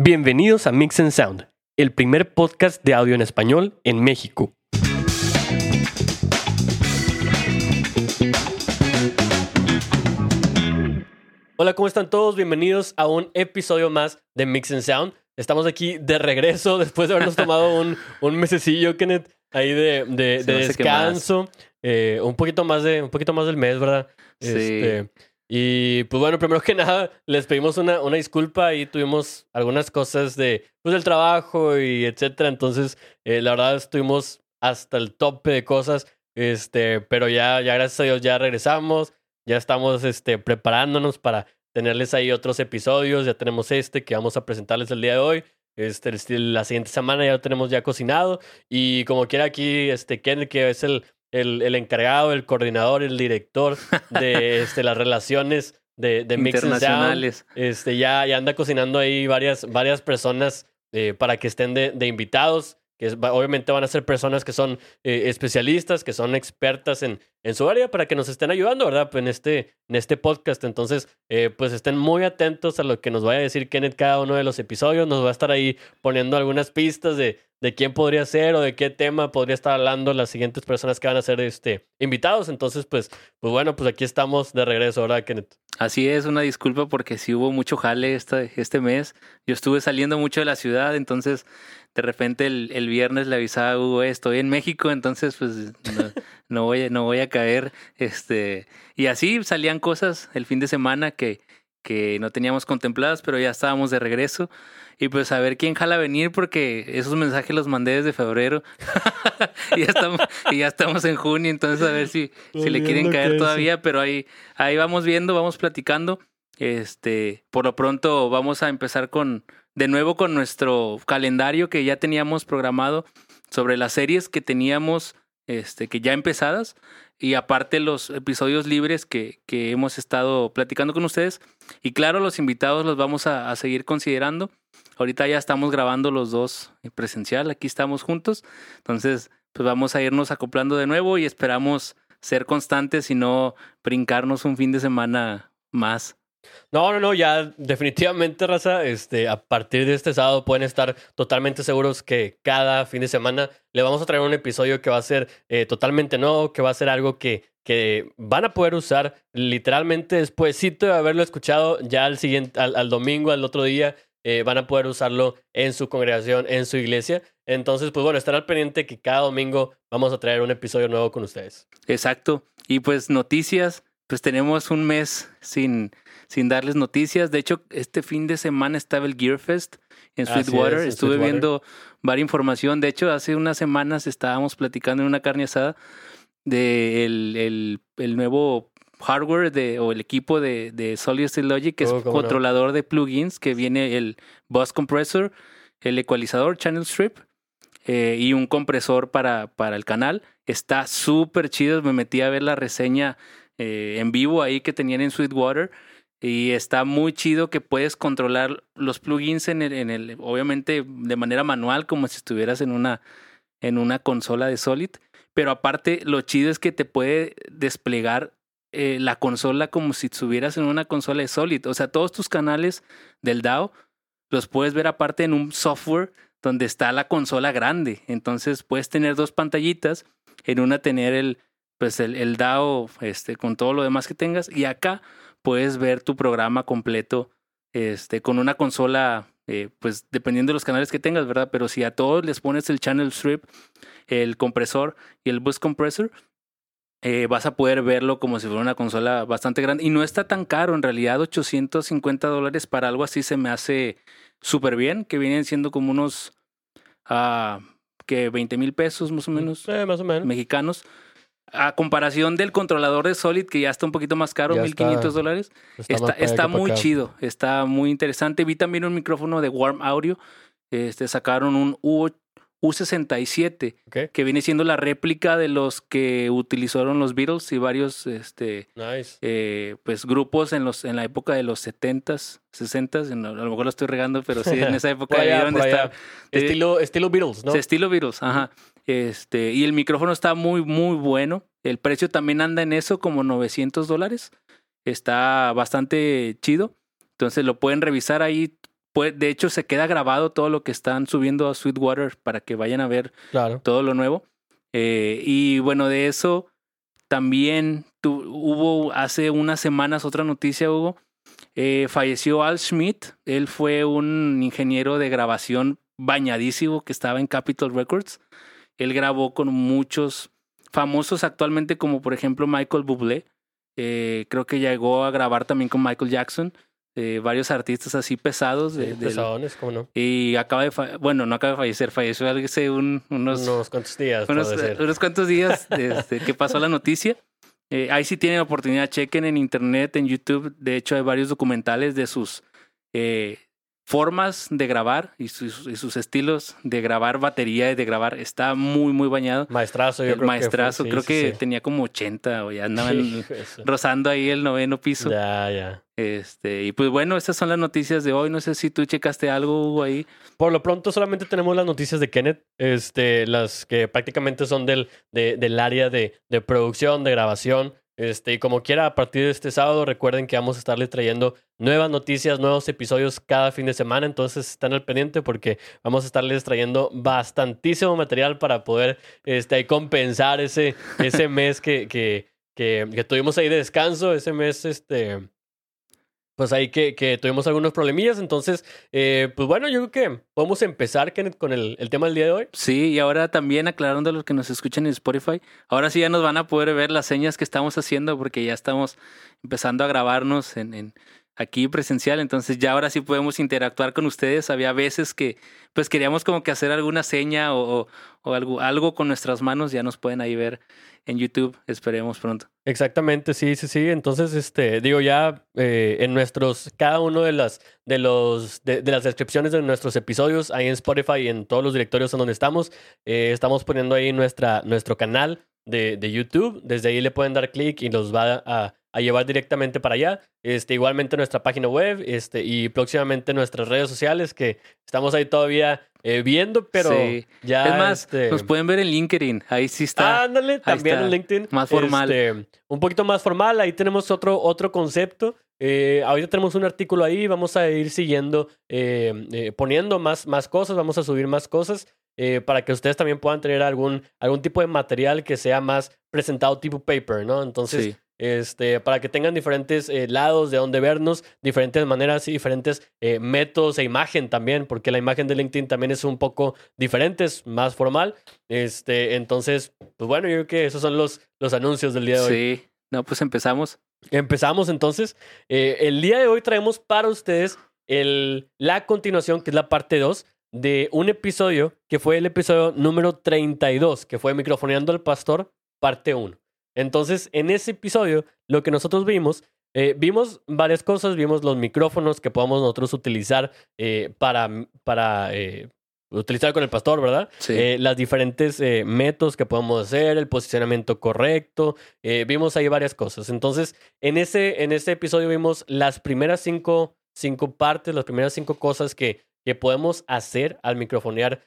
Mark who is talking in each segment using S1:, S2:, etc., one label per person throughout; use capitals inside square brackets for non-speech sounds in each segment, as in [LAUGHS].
S1: Bienvenidos a Mix and Sound, el primer podcast de audio en español en México. Hola, ¿cómo están todos? Bienvenidos a un episodio más de Mix and Sound. Estamos aquí de regreso [LAUGHS] después de habernos tomado un, un mesecillo, Kenneth, ahí de, de, descanso. Eh, un poquito más de, un poquito más del mes, ¿verdad?
S2: Sí.
S1: Este, y pues bueno, primero que [LAUGHS] nada, les pedimos una, una disculpa y tuvimos algunas cosas de, pues, del trabajo y etcétera. Entonces, eh, la verdad, estuvimos hasta el tope de cosas. Este, pero ya, ya gracias a Dios, ya regresamos. Ya estamos este, preparándonos para tenerles ahí otros episodios. Ya tenemos este que vamos a presentarles el día de hoy. Este, la siguiente semana ya lo tenemos ya cocinado. Y como quiera aquí, este, Ken, que es el, el, el encargado, el coordinador, el director de [LAUGHS] este, las relaciones de, de Mix
S2: internacionales.
S1: Este, ya, ya anda cocinando ahí varias, varias personas eh, para que estén de, de invitados. Que obviamente van a ser personas que son eh, especialistas, que son expertas en, en su área para que nos estén ayudando, ¿verdad? Pues en este, en este podcast. Entonces, eh, pues estén muy atentos a lo que nos vaya a decir Kenneth cada uno de los episodios. Nos va a estar ahí poniendo algunas pistas de, de quién podría ser o de qué tema podría estar hablando las siguientes personas que van a ser este, invitados. Entonces, pues, pues bueno, pues aquí estamos de regreso, ¿verdad, Kenneth?
S2: Así es, una disculpa porque sí hubo mucho jale este mes. Yo estuve saliendo mucho de la ciudad, entonces de repente el, el viernes le avisaba a Hugo, "Eh, estoy en México, entonces pues no, [LAUGHS] no voy, a- no voy a caer. Este, y así salían cosas el fin de semana que, que no teníamos contempladas, pero ya estábamos de regreso. Y pues a ver quién jala venir porque esos mensajes los mandé desde febrero. [LAUGHS] y, ya estamos, y ya estamos en junio, entonces a ver si, si le quieren caer todavía, pero ahí, ahí vamos viendo, vamos platicando. Este, por lo pronto vamos a empezar con, de nuevo con nuestro calendario que ya teníamos programado sobre las series que teníamos, este, que ya empezadas y aparte los episodios libres que, que hemos estado platicando con ustedes. Y claro, los invitados los vamos a, seguir considerando. Ahorita ya estamos grabando los dos en presencial, aquí estamos juntos. Entonces, pues vamos a irnos acoplando de nuevo y esperamos ser constantes y no brincarnos un fin de semana más.
S1: No, no, no, ya definitivamente, raza, este, a partir de este sábado pueden estar totalmente seguros que cada fin de semana le vamos a traer un episodio que va a ser eh, totalmente nuevo, que va a ser algo que, que van a poder usar literalmente despuésito de haberlo escuchado ya al siguiente, al, domingo, al otro día, eh, van a poder usarlo en su congregación, en su iglesia. Entonces, pues bueno, estar al pendiente que cada domingo vamos a traer un episodio nuevo con ustedes.
S2: Exacto. Y pues noticias, pues tenemos un mes sin, sin darles noticias. De hecho, este fin de semana estaba el Gear Fest en Sweetwater.
S1: es, en
S2: Estuve
S1: Sweetwater.
S2: viendo varias información. De hecho, hace unas semanas estábamos platicando en una carne asada de el, el, el nuevo hardware de, o el equipo de, de Solid State Logic, que es
S1: Oh, no.
S2: controlador de plugins, que viene el Bus Compressor, el ecualizador Channel Strip eh, y un compresor para, para el canal. Está súper chido. Me metí a ver la reseña eh, en vivo ahí que tenían en Sweetwater. Y está muy chido que puedes controlar los plugins en el, en el, obviamente de manera manual, como si estuvieras en una, en una consola de Solid. Pero aparte, lo chido es que te puede desplegar eh, la consola como si estuvieras en una consola de Solid. O sea, todos tus canales del DAO los puedes ver aparte en un software donde está la consola grande. Entonces puedes tener dos pantallitas. En una tener el, pues el, el DAO este, con todo lo demás que tengas. Y acá puedes ver tu programa completo este, con una consola, eh, pues dependiendo de los canales que tengas, ¿verdad? Pero si a todos les pones el channel strip, el compresor y el bus compressor, eh, vas a poder verlo como si fuera una consola bastante grande. Y no está tan caro, en realidad 850 dólares para algo así se me hace súper bien, que vienen siendo como unos, ah, que 20 mil pesos más o menos
S1: Eh, más o menos.
S2: mexicanos. A comparación del controlador de Solid, que ya está un poquito más caro,
S1: Ya
S2: 1500
S1: está-
S2: dólares. Está, está muy chido, está muy interesante. Vi también un micrófono de Warm Audio. Este, sacaron un U, U67,
S1: Ok,
S2: que viene siendo la réplica de los que utilizaron los Beatles y varios este,
S1: nice.
S2: eh, pues, grupos en, los, en la época de los 70s, 60s. en- A lo mejor lo estoy regando, pero sí, en esa [LAUGHS] época estar. eh,
S1: Estilo, estilo Beatles, ¿no?
S2: Estilo Beatles, ajá. Este, y el micrófono está muy, muy bueno. El precio también anda en eso, como 900 dólares. Está bastante chido. Entonces lo pueden revisar ahí de hecho, se queda grabado todo lo que están subiendo a Sweetwater para que vayan a ver
S1: Claro.
S2: todo lo nuevo. Eh, y bueno, de eso también tu- hubo hace unas semanas otra noticia, Hugo. Eh, falleció Al Schmidt. Él fue un ingeniero de grabación bañadísimo que estaba en Capitol Records. Él grabó con muchos famosos actualmente, como por ejemplo Michael Bublé. Eh, creo que llegó a grabar también con Michael Jackson. eh, varios artistas así pesados. De,
S1: Sí, pesadones, ¿cómo no?
S2: y acaba de, bueno, no acaba de fallecer, falleció hace un, unos,
S1: Unos cuantos días,
S2: unos, cuantos días desde [LAUGHS] que pasó la noticia. Eh, ahí sí tienen oportunidad, chequen en internet, en YouTube. De hecho, hay varios documentales de sus eh, formas de grabar y sus, y sus estilos de grabar batería y de grabar. Está muy, muy bañado.
S1: Maestrazo, yo
S2: El
S1: creo
S2: maestrazo,
S1: que fue,
S2: creo
S1: sí,
S2: que
S1: sí, sí.
S2: tenía como 80 o ya andaban [LAUGHS] rozando ahí el noveno piso.
S1: Ya, ya.
S2: Este, y pues bueno, estas son las noticias de hoy. No sé si tú checaste algo Hugo, ahí.
S1: Por lo pronto solamente tenemos las noticias de Kenneth, este, las que prácticamente son del, de- del área de, de producción, de grabación. Este, y como quiera, a partir de este sábado, recuerden que vamos a estarles trayendo nuevas noticias, nuevos episodios cada fin de semana. Entonces están al pendiente porque vamos a estarles trayendo bastantísimo material para poder este, compensar ese, ese [LAUGHS] mes que, que, que, que tuvimos ahí de descanso, ese mes, este. Pues ahí que, que tuvimos algunos problemillas. Entonces, eh, pues bueno, yo creo que podemos empezar, con el, el tema del día de hoy.
S2: Sí, y ahora también aclarando a los que nos escuchan en Spotify, ahora sí ya nos van a poder ver las señas que estamos haciendo porque ya estamos empezando a grabarnos en, en aquí presencial, entonces ya ahora sí podemos interactuar con ustedes. Había veces que pues queríamos como que hacer alguna seña o, o- algo, algo con nuestras manos, ya nos pueden ahí ver en YouTube, esperemos pronto.
S1: Exactamente, sí, sí, sí. Entonces, este, digo, ya eh, en nuestros, cada uno de las, de los, de, de las descripciones de nuestros episodios, ahí en Spotify y en todos los directorios en donde estamos, eh, estamos poniendo ahí nuestra, nuestro canal de, de YouTube. Desde ahí le pueden dar clic y los va a, a llevar directamente para allá. Este, igualmente nuestra página web, este, y próximamente nuestras redes sociales, que estamos ahí todavía eh, viendo, pero
S2: Sí.
S1: ya.
S2: es más,
S1: este,
S2: nos pueden ver en LinkedIn, ahí sí está.
S1: Ándale, también
S2: está.
S1: en LinkedIn.
S2: Más formal.
S1: Este, un poquito más formal. Ahí tenemos otro, otro concepto. Eh, ahorita tenemos un artículo ahí. Vamos a ir siguiendo, eh, eh, poniendo más, más cosas. Vamos a subir más cosas eh, para que ustedes también puedan tener algún, algún tipo de material que sea más presentado tipo paper, ¿no? Entonces,
S2: Sí.
S1: Este, para que tengan diferentes eh, lados de donde vernos, diferentes maneras y diferentes eh, métodos e imagen también, porque la imagen de LinkedIn también es un poco diferente, es más formal. Este, entonces, pues bueno, yo creo que esos son los, los anuncios del día de hoy.
S2: Sí, no, pues empezamos.
S1: Empezamos entonces. Eh, el día de hoy traemos para ustedes el, la continuación, que es la parte 2 de un episodio que fue el episodio número 32, que fue Microfoneando al Pastor, parte 1. Entonces, en ese episodio, lo que nosotros vimos, eh, vimos varias cosas, vimos los micrófonos que podemos nosotros utilizar eh, para, para eh, utilizar con el pastor, ¿verdad?
S2: Sí.
S1: Las diferentes métodos que podemos hacer, el posicionamiento correcto, vimos ahí varias cosas. Entonces, en ese, en ese episodio vimos las primeras cinco, cinco partes, las primeras cinco cosas que, que podemos hacer al microfonear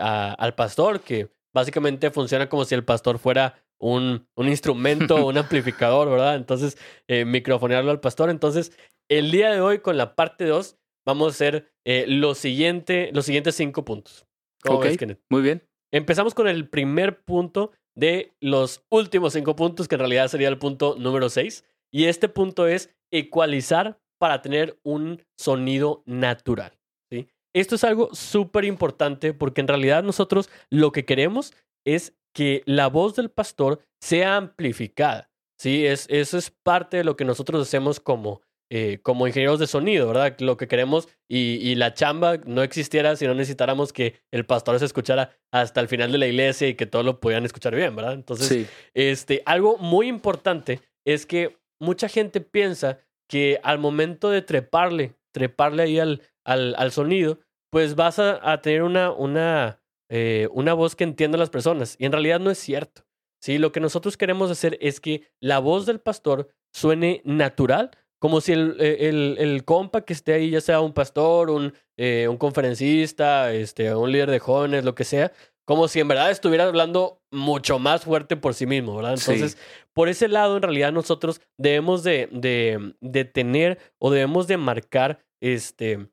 S1: a- al pastor, que básicamente funciona como si el pastor fuera un, un instrumento, un [LAUGHS] amplificador, ¿verdad? Entonces, eh, microfonearlo al pastor. Entonces, el día de hoy, con la parte 2, vamos a hacer eh, lo siguiente, los siguientes cinco puntos. ¿Cómo
S2: Ok.
S1: ves, Kenneth?
S2: Muy bien.
S1: Empezamos con el primer punto de los últimos cinco puntos, que en realidad sería el punto número seis. Y este punto es ecualizar para tener un sonido natural. ¿sí? Esto es algo súper importante porque en realidad nosotros lo que queremos es que la voz del pastor sea amplificada. ¿sí? Es, eso es parte de lo que nosotros hacemos como, eh, como ingenieros de sonido, ¿verdad? Lo que queremos y, y la chamba no existiera si no necesitáramos que el pastor se escuchara hasta el final de la iglesia y que todos lo pudieran escuchar bien, ¿verdad? Entonces,
S2: Sí.
S1: este, algo muy importante es que mucha gente piensa que al momento de treparle, treparle ahí al, al, al sonido, pues vas a, a tener una, una, eh, una voz que entienda a las personas. Y en realidad no es cierto. ¿sí? Lo que nosotros queremos hacer es que la voz del pastor suene natural, como si el, eh, el, el compa que esté ahí, ya sea un pastor, un, eh, un conferencista, este, un líder de jóvenes, lo que sea, como si en verdad estuviera hablando mucho más fuerte por sí mismo, ¿verdad?
S2: Sí.
S1: Entonces, por ese lado, en realidad nosotros debemos de, de, de tener o debemos de marcar este,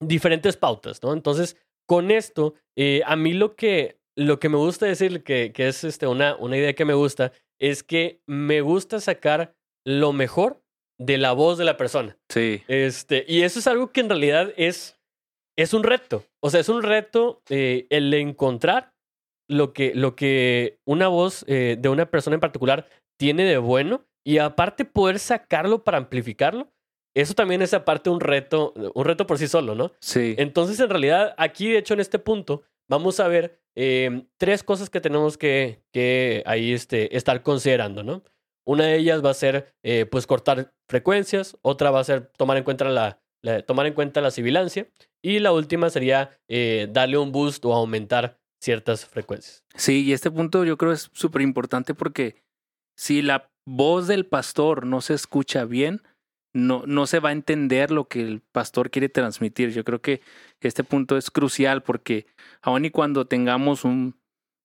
S1: diferentes pautas, ¿no? Entonces, con esto, eh, a mí lo que, lo que me gusta decir, que, que es este, una, una idea que me gusta, es que me gusta sacar lo mejor de la voz de la persona.
S2: Sí.
S1: Este, y eso es algo que en realidad es, es un reto. O sea, es un reto eh, el encontrar lo que, lo que una voz eh, de una persona en particular tiene de bueno y aparte poder sacarlo para amplificarlo. Eso también es aparte un reto, un reto por sí solo, ¿no?
S2: Sí.
S1: Entonces, en realidad, aquí, de hecho, en este punto, vamos a ver eh, tres cosas que tenemos que, que ahí este, estar considerando, ¿no? Una de ellas va a ser, eh, pues, cortar frecuencias. Otra va a ser tomar en cuenta la, la- tomar en cuenta la sibilancia. Y la última sería eh, darle un boost o aumentar ciertas frecuencias.
S2: Sí, y este punto yo creo es súper importante porque si la voz del pastor no se escucha bien, no, no se va a entender lo que el pastor quiere transmitir. Yo creo que este punto es crucial porque aun y cuando tengamos un,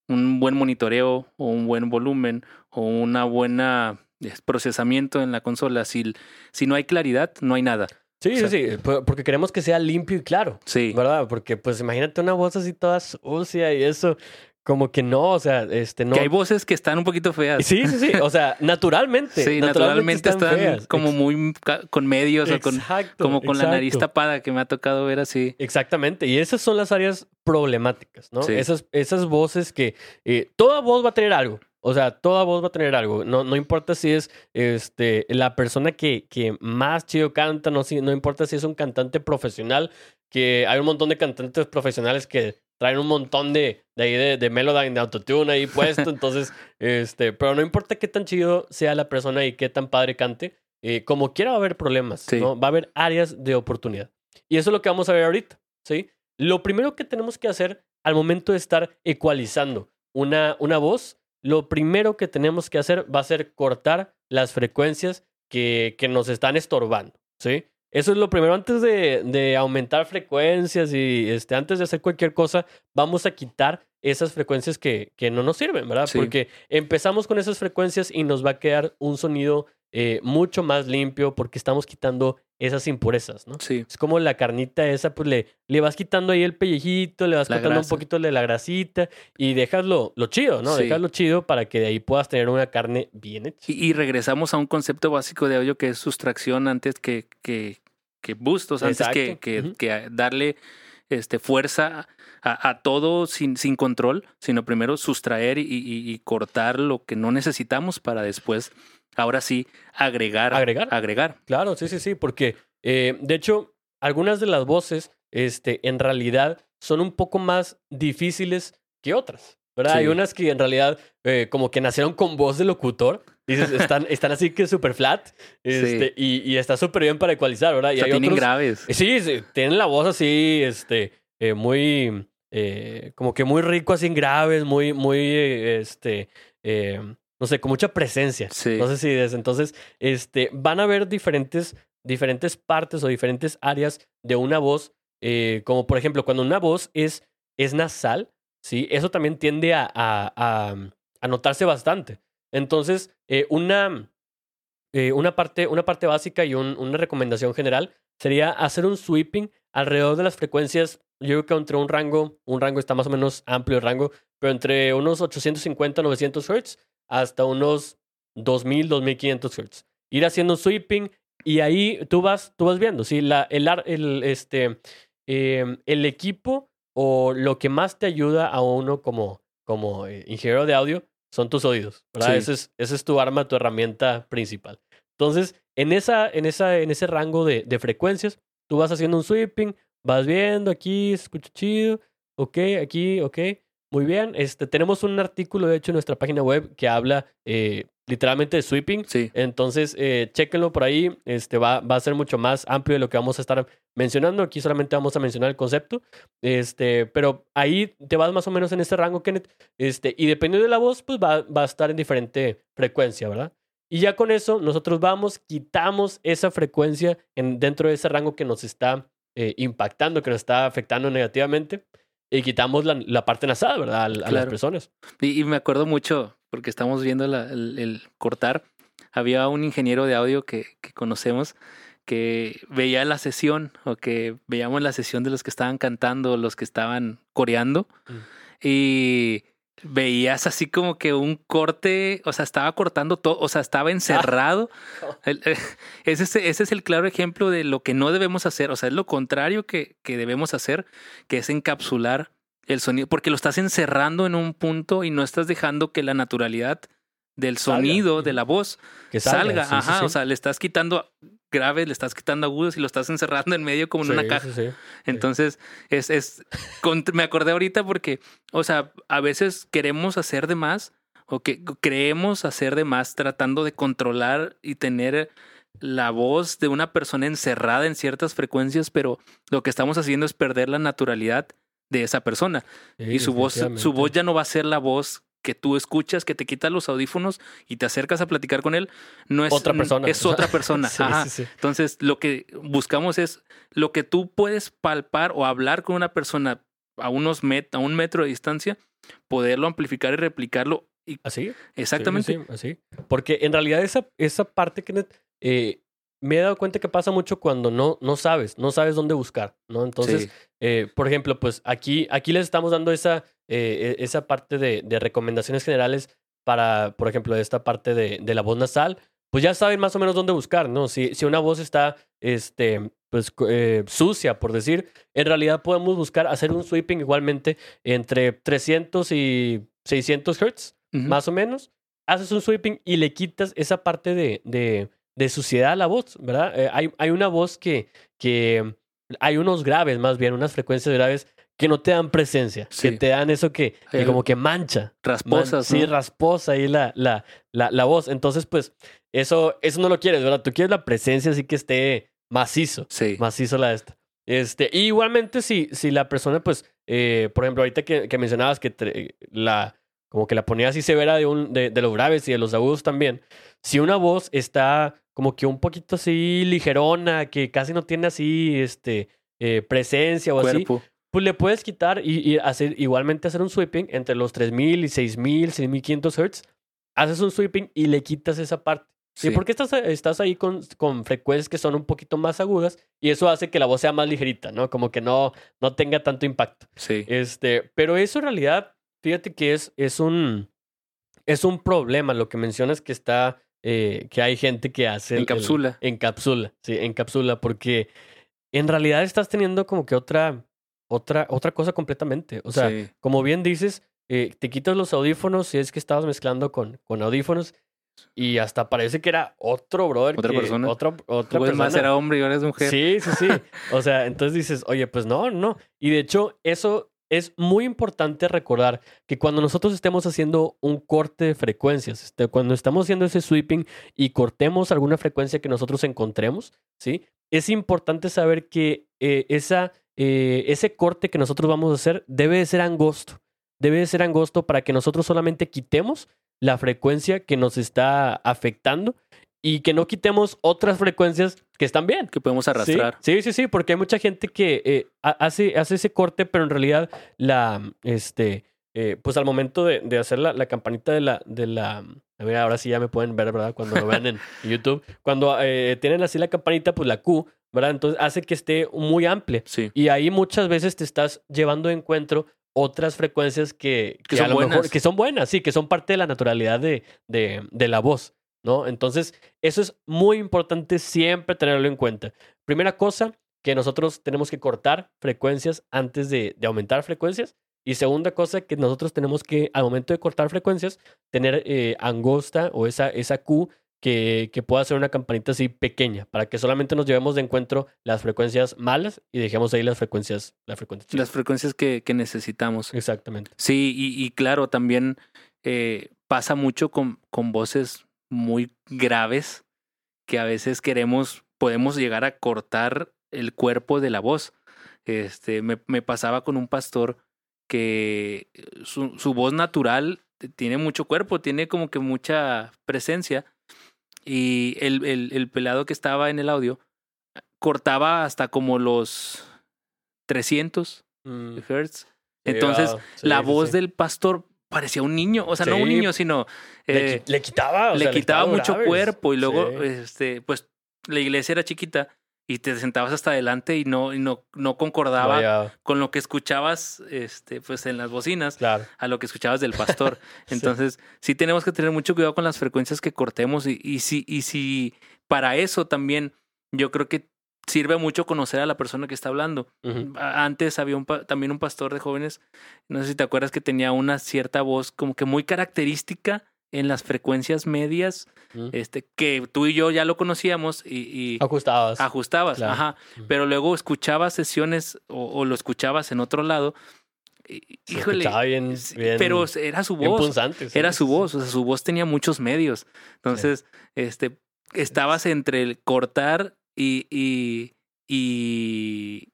S2: un buen monitoreo o un buen volumen o una buena procesamiento en la consola, si, si no hay claridad, no hay nada.
S1: Sí,
S2: O sea-
S1: sí, sí, po- porque queremos que sea limpio y claro,
S2: Sí,
S1: ¿verdad? Porque, pues, imagínate una voz así toda sucia y eso, como que no, o sea, este, no.
S2: que hay voces que están un poquito feas.
S1: Sí, sí, sí, o sea, [LAUGHS] naturalmente.
S2: Sí, naturalmente están, como muy con medios o con como con la nariz tapada que me ha tocado ver así.
S1: Exactamente, y esas son las áreas problemáticas, ¿no?
S2: Sí.
S1: Esas, esas voces que eh, toda voz va a tener algo, o sea, toda voz va a tener algo, no, no importa si es este, la persona que, que más chido canta, no, si, no importa si es un cantante profesional, que hay un montón de cantantes profesionales que traen un montón de, de ahí de, de Melodyne, de autotune ahí puesto, [LAUGHS] entonces, este, pero no importa qué tan chido sea la persona y qué tan padre cante, eh, como quiera va a haber problemas,
S2: Sí.
S1: ¿no? Va a haber áreas de oportunidad. Y eso es lo que vamos a ver ahorita, ¿sí? Lo primero que tenemos que hacer al momento de estar ecualizando una, una voz, lo primero que tenemos que hacer va a ser cortar las frecuencias que, que nos están estorbando, ¿sí? Eso es lo primero. Antes de, de aumentar frecuencias y este, antes de hacer cualquier cosa, vamos a quitar esas frecuencias que, que no nos sirven, ¿verdad?
S2: Sí.
S1: Porque empezamos con esas frecuencias y nos va a quedar un sonido eh, mucho más limpio porque estamos quitando esas impurezas, ¿no?
S2: Sí,
S1: Es como la carnita esa, pues le, le vas quitando ahí el pellejito, le vas
S2: La
S1: quitando un poquito de la grasita y dejas lo, lo chido, ¿no?
S2: Sí.
S1: Dejas lo chido para que de ahí puedas tener una carne bien hecha.
S2: y, y regresamos a un concepto básico de audio que es sustracción antes que, que, que sea, antes que, que, darle este, fuerza a, a todo sin, sin control, sino primero sustraer y, y- y cortar lo que no necesitamos para después, ahora sí, agregar.
S1: Agregar.
S2: Agregar.
S1: Claro, sí, sí, sí, porque eh, de hecho, algunas de las voces, este, en realidad, son un poco más difíciles que otras. ¿verdad?
S2: Sí.
S1: Hay unas que en realidad eh, como que nacieron con voz de locutor. Dices, están, están así que súper flat. Este, y, y está súper bien para ecualizar, ¿verdad?
S2: O
S1: Y
S2: sea,
S1: hay
S2: tienen
S1: otros-
S2: graves.
S1: Sí, sí, tienen la voz así, este, eh, muy, eh, como que muy rico, así en graves, muy, muy, eh, este, eh, no sé, con mucha presencia.
S2: Sí.
S1: No sé si es. Entonces, este, van a haber diferentes, diferentes partes o diferentes áreas de una voz, como por ejemplo, cuando una voz es, es nasal, ¿sí? Eso también tiende a, a, a, a notarse bastante. Entonces, eh, una, eh, una, parte, una parte básica y un- una recomendación general sería hacer un sweeping alrededor de las frecuencias. Yo creo que entre un rango, un rango está más o menos amplio el rango, pero entre unos 850, 900 Hz hasta unos 2000, 2500 Hz. Ir haciendo un sweeping y ahí tú vas, tú vas viendo, ¿sí? La, el, el, este, eh, el equipo o lo que más te ayuda a uno como, como eh, ingeniero de audio son tus oídos, ¿verdad?
S2: Sí.
S1: Ese, es, ese es tu arma, tu herramienta principal. Entonces, en, esa, en, esa, en ese rango de, de frecuencias, tú vas haciendo un sweeping, vas viendo aquí, se escucha chido, ok, aquí, ok, muy bien. Este, tenemos un artículo, de hecho, en nuestra página web que habla eh, literalmente de sweeping.
S2: Sí.
S1: Entonces, eh, chéquenlo por ahí. Este va, va a ser mucho más amplio de lo que vamos a estar mencionando. Aquí solamente vamos a mencionar el concepto. Este, pero ahí te vas más o menos en ese rango, Kenneth. Este, y dependiendo de la voz, pues va, va a estar en diferente frecuencia, ¿verdad? Y ya con eso, nosotros vamos, quitamos esa frecuencia en, dentro de ese rango que nos está eh, impactando, que nos está afectando negativamente. Y quitamos la, la parte nasal, ¿verdad? A, a las
S2: Claro.
S1: personas.
S2: Y, y me acuerdo mucho, porque estamos viendo la- el, el cortar. Había un ingeniero de audio que, que conocemos que veía la sesión o que veíamos la sesión de los que estaban cantando, los que estaban coreando
S1: Mm.
S2: y veías así como que un corte, o sea, estaba cortando todo, o sea, estaba encerrado. [LAUGHS] El- eh, ese, es, ese es el claro ejemplo de lo que no debemos hacer, o sea, es lo contrario que, que debemos hacer, que es encapsular el sonido, porque lo estás encerrando en un punto y no estás dejando que la naturalidad del
S1: Salga.
S2: sonido, de la voz,
S1: Que
S2: salga.
S1: sí,
S2: Ajá,
S1: sí.
S2: o sea, le estás quitando graves, le estás quitando agudos y lo estás encerrando en medio como en una caja. Entonces, es, es con- me acordé ahorita porque, o sea, a veces queremos hacer de más o que creemos hacer de más tratando de controlar y tener la voz de una persona encerrada en ciertas frecuencias, pero lo que estamos haciendo es perder la naturalidad de esa persona
S1: Sí,
S2: y su voz, su voz ya no va a ser la voz que tú escuchas, que te quitas los audífonos y te acercas a platicar con él, no es
S1: Otra persona.
S2: es otra [LAUGHS] persona.
S1: Sí,
S2: Ajá.
S1: sí, sí.
S2: Entonces, lo que buscamos es lo que tú puedes palpar o hablar con una persona a unos met a un metro de distancia, poderlo amplificar y replicarlo. Y
S1: ¿Así?
S2: exactamente.
S1: Sí, sí, sí, así. Porque en realidad esa, esa parte, Kenneth, eh, me he dado cuenta que pasa mucho cuando no, no sabes, no sabes dónde buscar, ¿no? Entonces,
S2: Sí.
S1: eh, por ejemplo, pues aquí, aquí les estamos dando esa, eh, e- esa parte de, de recomendaciones generales para, por ejemplo, esta parte de, de la voz nasal, pues ya saben más o menos dónde buscar, ¿no? Si, si una voz está, este, pues, eh, sucia, por decir, en realidad podemos buscar hacer un sweeping igualmente entre 300 y 600 hertz
S2: Ujú.
S1: más o menos, haces un sweeping y le quitas esa parte de, de, de suciedad a la voz, ¿verdad? Eh, hay, hay una voz que, que, hay unos graves más bien, unas frecuencias graves que no te dan presencia, que
S2: Sí.
S1: te dan eso que, que como que mancha. man-
S2: Rasposas,
S1: sí,
S2: ¿no?
S1: rasposa ahí la, la, la, la voz. Entonces, pues, eso, eso no lo quieres, ¿verdad? Tú quieres la presencia así que esté macizo
S2: Sí.
S1: macizo la de esta. Este, y igualmente si, si la persona, pues, eh, por ejemplo, ahorita que, que mencionabas que la, como que la ponía así severa de, un, de, de los graves y de los agudos también, si una voz está como que un poquito así ligerona, que casi no tiene así, este, eh, presencia o así, pues le puedes quitar y, y hacer, igualmente hacer un sweeping entre los 3000 y 6000, 6500 Hz. Haces un sweeping y le quitas esa parte. Sí, porque estás, estás ahí con, con frecuencias que son un poquito más agudas y eso hace que la voz sea más ligerita, ¿no? Como que no, no tenga tanto impacto.
S2: Sí.
S1: Este, pero eso en realidad, fíjate que es, es un es un problema. Lo que mencionas que está, eh, que hay gente que hace el- el-
S2: Encapsula.
S1: encapsula, sí, encapsula, porque en realidad estás teniendo como que otra, otra, otra cosa completamente. O sea,
S2: Sí.
S1: como bien dices, eh, te quitas los audífonos si es que estabas mezclando con, con audífonos y hasta parece que era otro brother.
S2: Otra
S1: que-
S2: persona.
S1: Otra, otra
S2: Tú ves más
S1: persona.
S2: era hombre y ahora es mujer.
S1: Sí, sí, sí. O sea, entonces dices, oye, pues no, no. Y de hecho, eso es muy importante recordar que cuando nosotros estemos haciendo un corte de frecuencias, este, cuando estamos haciendo ese sweeping y cortemos alguna frecuencia que nosotros encontremos, ¿sí? Es importante saber que eh, esa, eh, ese corte que nosotros vamos a hacer debe de ser angosto. Debe de ser angosto para que nosotros solamente quitemos la frecuencia que nos está afectando y que no quitemos otras frecuencias que están bien.
S2: Que podemos arrastrar.
S1: Sí, sí, sí, porque hay mucha gente que eh, ha- hace, hace ese corte, pero en realidad la, este, eh, pues al momento de, de hacer la, la campanita de la, de la, a ver, ahora sí ya me pueden ver, ¿verdad? Cuando lo vean en [LAUGHS] YouTube, cuando eh, tienen así la campanita, pues la Q, ¿verdad? Entonces hace que esté muy amplia.
S2: Sí.
S1: Y ahí muchas veces te estás llevando de encuentro otras frecuencias que,
S2: Que
S1: a
S2: son
S1: lo mejor-
S2: buenas.
S1: que son buenas, sí, que son parte de la naturalidad de, de, de la voz, ¿no? Entonces, eso es muy importante siempre tenerlo en cuenta. Primera cosa, que nosotros tenemos que cortar frecuencias antes de, de aumentar frecuencias. Y segunda cosa, que nosotros tenemos que, al momento de cortar frecuencias, tener eh, angosta o esa, esa Q que, que pueda ser una campanita así pequeña, para que solamente nos llevemos de encuentro las frecuencias malas y dejemos ahí las frecuencias, las frecuencias.
S2: Las frecuencias que, que necesitamos.
S1: Exactamente.
S2: Sí, y, y claro, también eh, pasa mucho con, con voces muy graves que a veces queremos, podemos llegar a cortar el cuerpo de la voz. Este, me, me pasaba con un pastor que su, su voz natural tiene mucho cuerpo, tiene como que mucha presencia. Y el, el, el pelado que estaba en el audio cortaba hasta como los 300
S1: Mm,
S2: hertz. Entonces,
S1: sí,
S2: la
S1: sí,
S2: voz
S1: sí.
S2: del pastor parecía un niño, o sea, no un niño, sino
S1: Le,
S2: eh,
S1: le quitaba, o
S2: le
S1: sea,
S2: quitaba mucho
S1: graves.
S2: cuerpo y luego,
S1: Sí.
S2: este, pues la iglesia era chiquita y te sentabas hasta adelante y no, y no, no concordaba
S1: Vaya,
S2: con lo que escuchabas este, pues en las bocinas
S1: claro.
S2: a lo que escuchabas del pastor. [LAUGHS] Entonces, sí. tenemos que tener mucho cuidado con las frecuencias que cortemos y, y, si, y si para eso también yo creo que sirve mucho conocer a la persona que está hablando. Antes había un pa- también un pastor de jóvenes, no sé si te acuerdas que tenía una cierta voz como que muy característica en las frecuencias medias, este, que tú y yo ya lo conocíamos y, y
S1: Ajustabas.
S2: ajustabas,
S1: Claro.
S2: ajá. Pero luego escuchabas sesiones o, o lo escuchabas en otro lado. y-
S1: Se
S2: Híjole,
S1: escuchaba bien,
S2: sí,
S1: bien-
S2: pero era su voz.
S1: punzante, sí,
S2: Era
S1: sí,
S2: su
S1: sí.
S2: voz, o sea, su voz tenía muchos medios. Entonces, este, estabas entre el cortar y, y, y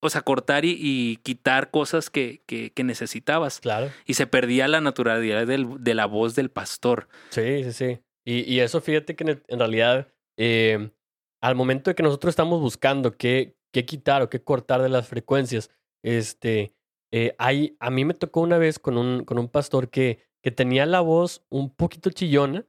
S2: o sea, cortar y, y quitar cosas que, que, que necesitabas.
S1: Claro.
S2: Y se perdía la naturalidad del- de la voz del pastor.
S1: Sí, sí, sí. Y, y eso fíjate que en, en realidad, eh, al momento de que nosotros estamos buscando qué, qué quitar o qué cortar de las frecuencias, este, eh, hay, a mí me tocó una vez con un, con un pastor que, que tenía la voz un poquito chillona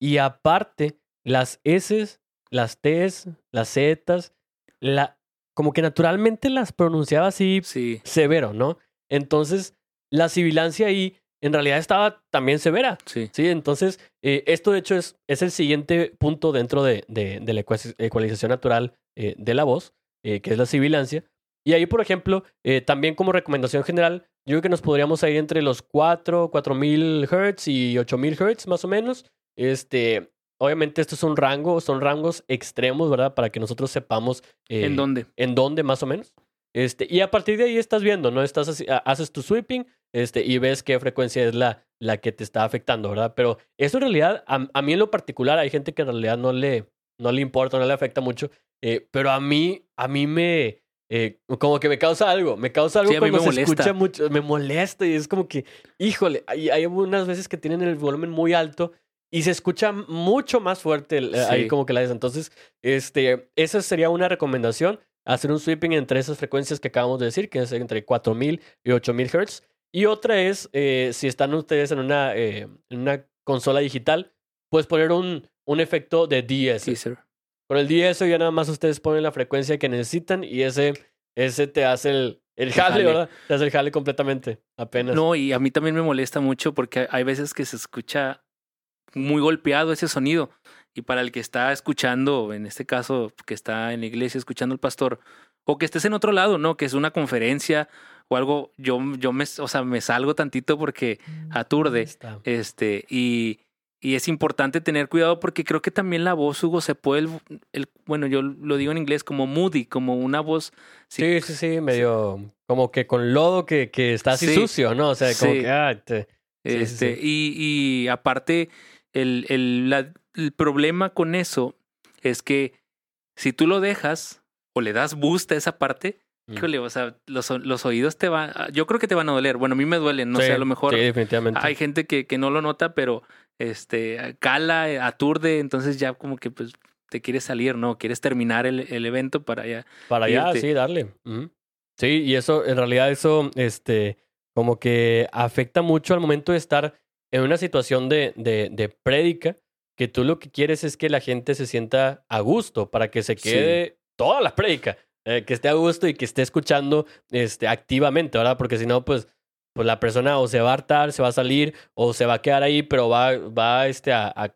S1: y aparte las S, las T's, las Z's, la, como que naturalmente las pronunciaba así
S2: Sí,
S1: severo, ¿no? Entonces, la sibilancia ahí en realidad estaba también severa.
S2: sí.
S1: Sí, entonces, eh, esto de hecho es, es el siguiente punto dentro de, de, de la ecua- ecualización natural eh, de la voz, eh, que es la sibilancia. Y ahí, por ejemplo, eh, también como recomendación general, yo creo que nos podríamos ir entre los 4, 4000 Hz y 8000 Hz más o menos. Este, obviamente, estos son rangos, son rangos extremos, ¿verdad? Para que nosotros sepamos eh,
S2: ¿En dónde?
S1: en dónde más o menos. Este, y a partir de ahí estás viendo, ¿no? Estás así- ha- haces tu sweeping este, y ves qué frecuencia es la, la que te está afectando, ¿verdad? Pero eso en realidad, a, a mí en lo particular, hay gente que en realidad no le, no le importa, no le afecta mucho, eh, pero a mí, a mí me, eh, como que me causa algo, me causa algo
S2: Sí,
S1: cuando
S2: me
S1: se
S2: molesta.
S1: escucha mucho, me molesta y es como que, híjole, hay, hay unas veces que tienen el volumen muy alto y se escucha mucho más fuerte el- ahí como que la es. Entonces, este, esa sería una recomendación, hacer un sweeping entre esas frecuencias que acabamos de decir, que es entre 4000 y 8000 Hz. Y otra es, eh, si están ustedes en una, eh, en una consola digital, pues poner un, un efecto de DS.
S2: Sí, sir.
S1: Con el DS ya nada más ustedes ponen la frecuencia que necesitan y ese, ese te hace el, el jale,
S2: jale.
S1: ¿verdad? Te hace el jale completamente, apenas.
S2: No, y a mí también me molesta mucho porque hay veces que se escucha muy golpeado ese sonido. Y para el que está escuchando, en este caso, que está en la iglesia escuchando al pastor, o que estés en otro lado, ¿no? Que es una conferencia o algo, yo, yo me, o sea, me salgo tantito porque aturde.
S1: Ahí está.
S2: Este, y, y es importante tener cuidado porque creo que también la voz, Hugo, se puede, el, el- bueno, yo lo digo en inglés como moody, como una voz.
S1: Sí, sí, sí, medio como que con lodo que, que está así
S2: Sí.
S1: sucio, ¿no? O sea, como
S2: Sí.
S1: que, ah, te-
S2: Este. Y, y aparte, el, el, la- el problema con eso es que si tú lo dejas o le das boost a esa parte,
S1: Mm.
S2: híjole, o sea, los, los oídos te van, yo creo que te van a doler. Bueno, a mí me duelen, no
S1: Sí,
S2: sé, a lo mejor
S1: Sí, definitivamente.
S2: hay gente que, que no lo nota, pero este cala, aturde, entonces ya como que pues te quieres salir, ¿no? Quieres terminar el, el evento para ya.
S1: Para allá, sí, darle. Sí, y eso, en realidad, eso, este, como que afecta mucho al momento de estar en una situación de, de, de prédica, que tú lo que quieres es que la gente se sienta a gusto para que se
S2: Sí.
S1: quede toda la prédica, eh, que esté a gusto y que esté escuchando este, activamente, ¿verdad? Porque si no, pues, pues la persona o se va a hartar, se va a salir, o se va a quedar ahí, pero va, va este, a, a-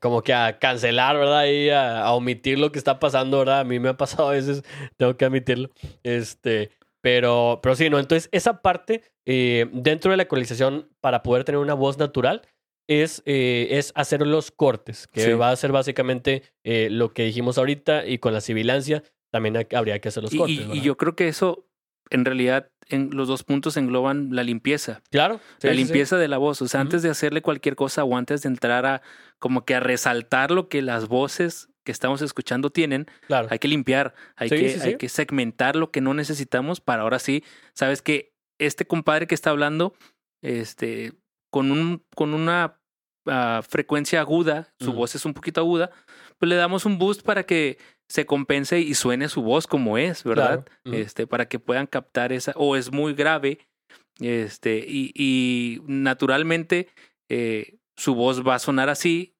S1: como que a cancelar, ¿verdad? Y a, a omitir lo que está pasando, ¿verdad? A mí me ha pasado a veces, tengo que admitirlo. Este, pero, pero sí, ¿no? Entonces, esa parte eh, dentro de la ecualización para poder tener una voz natural es, eh, es hacer los cortes, que
S2: Sí.
S1: va a ser básicamente eh, lo que dijimos ahorita y con la sibilancia también ha- habría que hacer los
S2: Y,
S1: cortes.
S2: y- y yo creo que eso, en realidad, en los dos puntos engloban la limpieza.
S1: Claro. sí,
S2: la
S1: sí,
S2: limpieza de la voz. O sea,
S1: Ujú.
S2: antes de hacerle cualquier cosa o antes de entrar a como que a resaltar lo que las voces que estamos escuchando tienen,
S1: Claro.
S2: hay que limpiar, hay, que, hay que segmentar lo que no necesitamos para ahora sí, sabes que este compadre que está hablando, este, con un, con una ah, frecuencia aguda, su voz es un poquito aguda, pues le damos un boost para que se compense y suene su voz como es, ¿verdad?
S1: Claro.
S2: Este, para que puedan captar esa, o es muy grave, este, y, y naturalmente eh, su voz va a sonar así,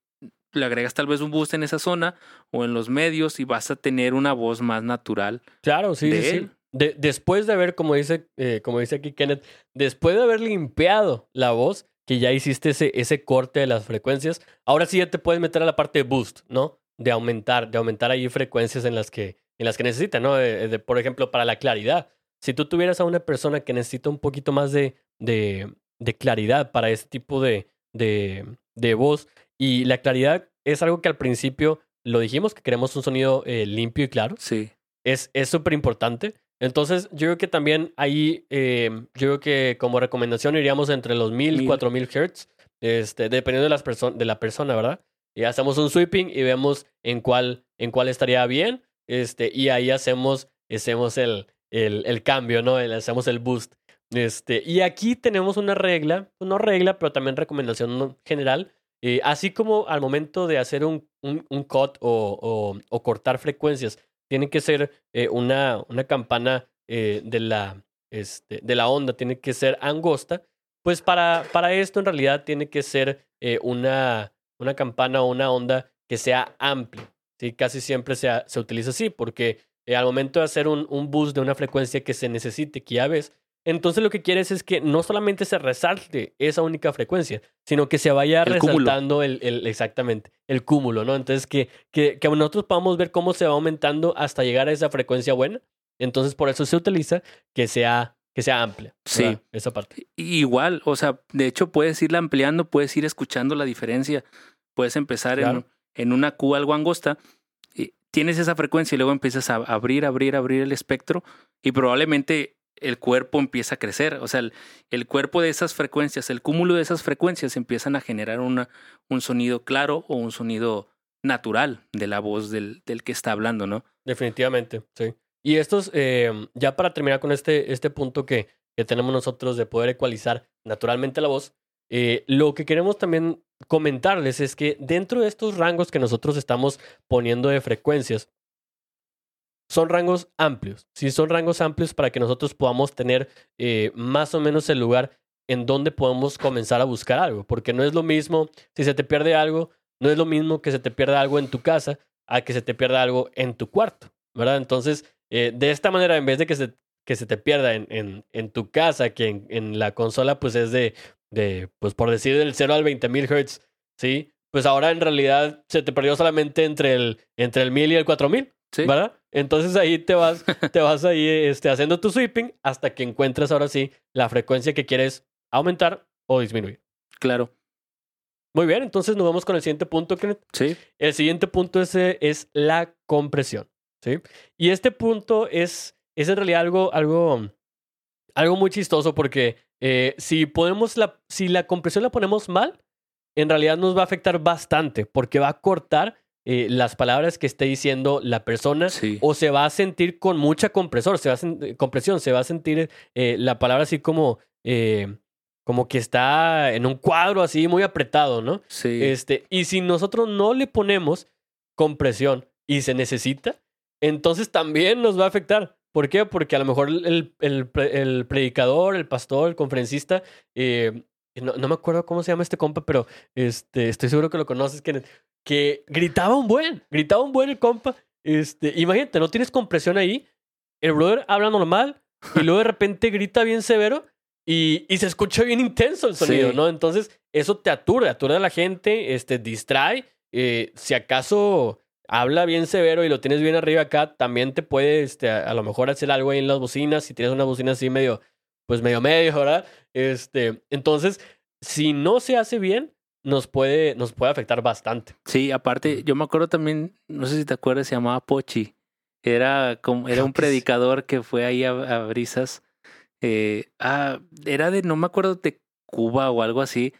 S2: le agregas tal vez un boost en esa zona o en los medios y vas a tener una voz más natural.
S1: Claro, sí,
S2: de
S1: sí, sí. De- después de haber, como dice, eh, como dice aquí Kenneth, después de haber limpiado la voz, que ya hiciste ese, ese corte de las frecuencias, ahora sí ya te puedes meter a la parte de boost, ¿no? De aumentar, de aumentar ahí frecuencias en las que, en las que necesita, ¿no? De- de- por ejemplo, para la claridad. Si tú tuvieras a una persona que necesita un poquito más de, de, de claridad para ese tipo de, de, voz, y la claridad es algo que al principio lo dijimos, que queremos un sonido eh, limpio y claro
S2: Sí.
S1: es es súper importante. Entonces, yo creo que también ahí, eh, yo creo que como recomendación iríamos entre los 1000 y
S2: Mil.
S1: 4000 Hz, este, dependiendo de, las de la persona, ¿verdad? Y hacemos un sweeping y vemos en cuál, en cuál estaría bien, este, y ahí hacemos, hacemos el, el, el cambio, ¿no? El- hacemos el boost. Este, y aquí tenemos una regla, no regla, pero también recomendación general. eh, así como al momento de hacer un, un, un cut o, o, o cortar frecuencias, tiene que ser eh, una, una campana eh, de, la, este, de la onda, tiene que ser angosta. Pues para, para esto en realidad tiene que ser eh, una, una campana o una onda que sea amplia. ¿sí? Casi siempre se, se utiliza así porque al momento de hacer un, un boost de una frecuencia que se necesite, que ya ves, entonces lo que quieres es que no solamente se resalte esa única frecuencia, sino que se vaya
S2: El
S1: resaltando el, el- exactamente el cúmulo, ¿no? Entonces que, que, que nosotros podamos ver cómo se va aumentando hasta llegar a esa frecuencia buena. Entonces por eso se utiliza que sea, que sea amplia.
S2: Sí.
S1: ¿verdad? Esa parte.
S2: Igual, o sea, de hecho puedes irla ampliando, puedes ir escuchando la diferencia. Puedes empezar en,
S1: Claro.
S2: en una Q algo angosta, y tienes esa frecuencia y luego empiezas a abrir, abrir, abrir el espectro y probablemente el cuerpo empieza a crecer. O sea, el, cuerpo de esas frecuencias, el cúmulo de esas frecuencias empiezan a generar un sonido claro o un sonido natural de la voz del, del que está hablando, ¿no?
S1: Definitivamente, sí. Y estos, eh, ya para terminar con este, este punto que, que tenemos nosotros de poder ecualizar naturalmente la voz, eh, lo que queremos también comentarles es que dentro de estos rangos que nosotros estamos poniendo de frecuencias, son rangos amplios, sí, son rangos amplios para que nosotros podamos tener eh, más o menos el lugar en donde podemos comenzar a buscar algo, porque no es lo mismo, si se te pierde algo, no es lo mismo que se te pierda algo en tu casa a que se te pierda algo en tu cuarto, ¿verdad? Entonces, eh, de esta manera, en vez de que se, que se te pierda en, en, en tu casa, que en, en la consola pues es de, de, pues por decir, del 0 al 20.000 Hz, ¿sí? Pues ahora en realidad se te perdió solamente entre el, entre el 1000 y el 4000.
S2: Sí.
S1: ¿verdad? Entonces ahí te vas, te vas ahí este, haciendo tu sweeping hasta que encuentres ahora sí la frecuencia que quieres aumentar o disminuir.
S2: Claro.
S1: Muy bien, entonces nos vamos con el siguiente punto, Kenneth.
S2: Sí.
S1: El siguiente punto es, es la compresión, ¿sí? Y este punto es, es en realidad algo, algo, algo muy chistoso porque eh, si, podemos la, si la compresión la ponemos mal, en realidad nos va a afectar bastante porque va a cortar eh, las palabras que esté diciendo la persona
S2: Sí.
S1: o se va a sentir con mucha compresor, se va a sen- compresión, se va a sentir eh, la palabra así como, eh, como que está en un cuadro así muy apretado, ¿no?
S2: Sí.
S1: Este, y si nosotros no le ponemos compresión y se necesita, entonces también nos va a afectar. ¿Por qué? Porque a lo mejor el, el, pre- el predicador, el pastor, el conferencista, eh, no, no me acuerdo cómo se llama este compa, pero este, estoy seguro que lo conoces, que, que gritaba un buen, gritaba un buen el compa. Este, imagínate, no tienes compresión ahí, el brother habla normal y luego de repente grita bien severo y, y se escucha bien intenso el sonido,
S2: Sí.
S1: ¿no? Entonces, eso te aturde, aturde a la gente, este, distrae. eh, si acaso habla bien severo y lo tienes bien arriba acá, también te puede, este, a, a lo mejor hacer algo ahí en las bocinas, si tienes una bocina así medio, pues medio medio, ¿verdad? Este, entonces, si no se hace bien, nos puede, nos puede afectar bastante.
S2: Sí, aparte, yo me acuerdo también, no sé si te acuerdas, se llamaba Pochi. Era como, era un predicador que fue ahí a, a Brisas. Eh, ah, era de, no me acuerdo, de Cuba o algo así,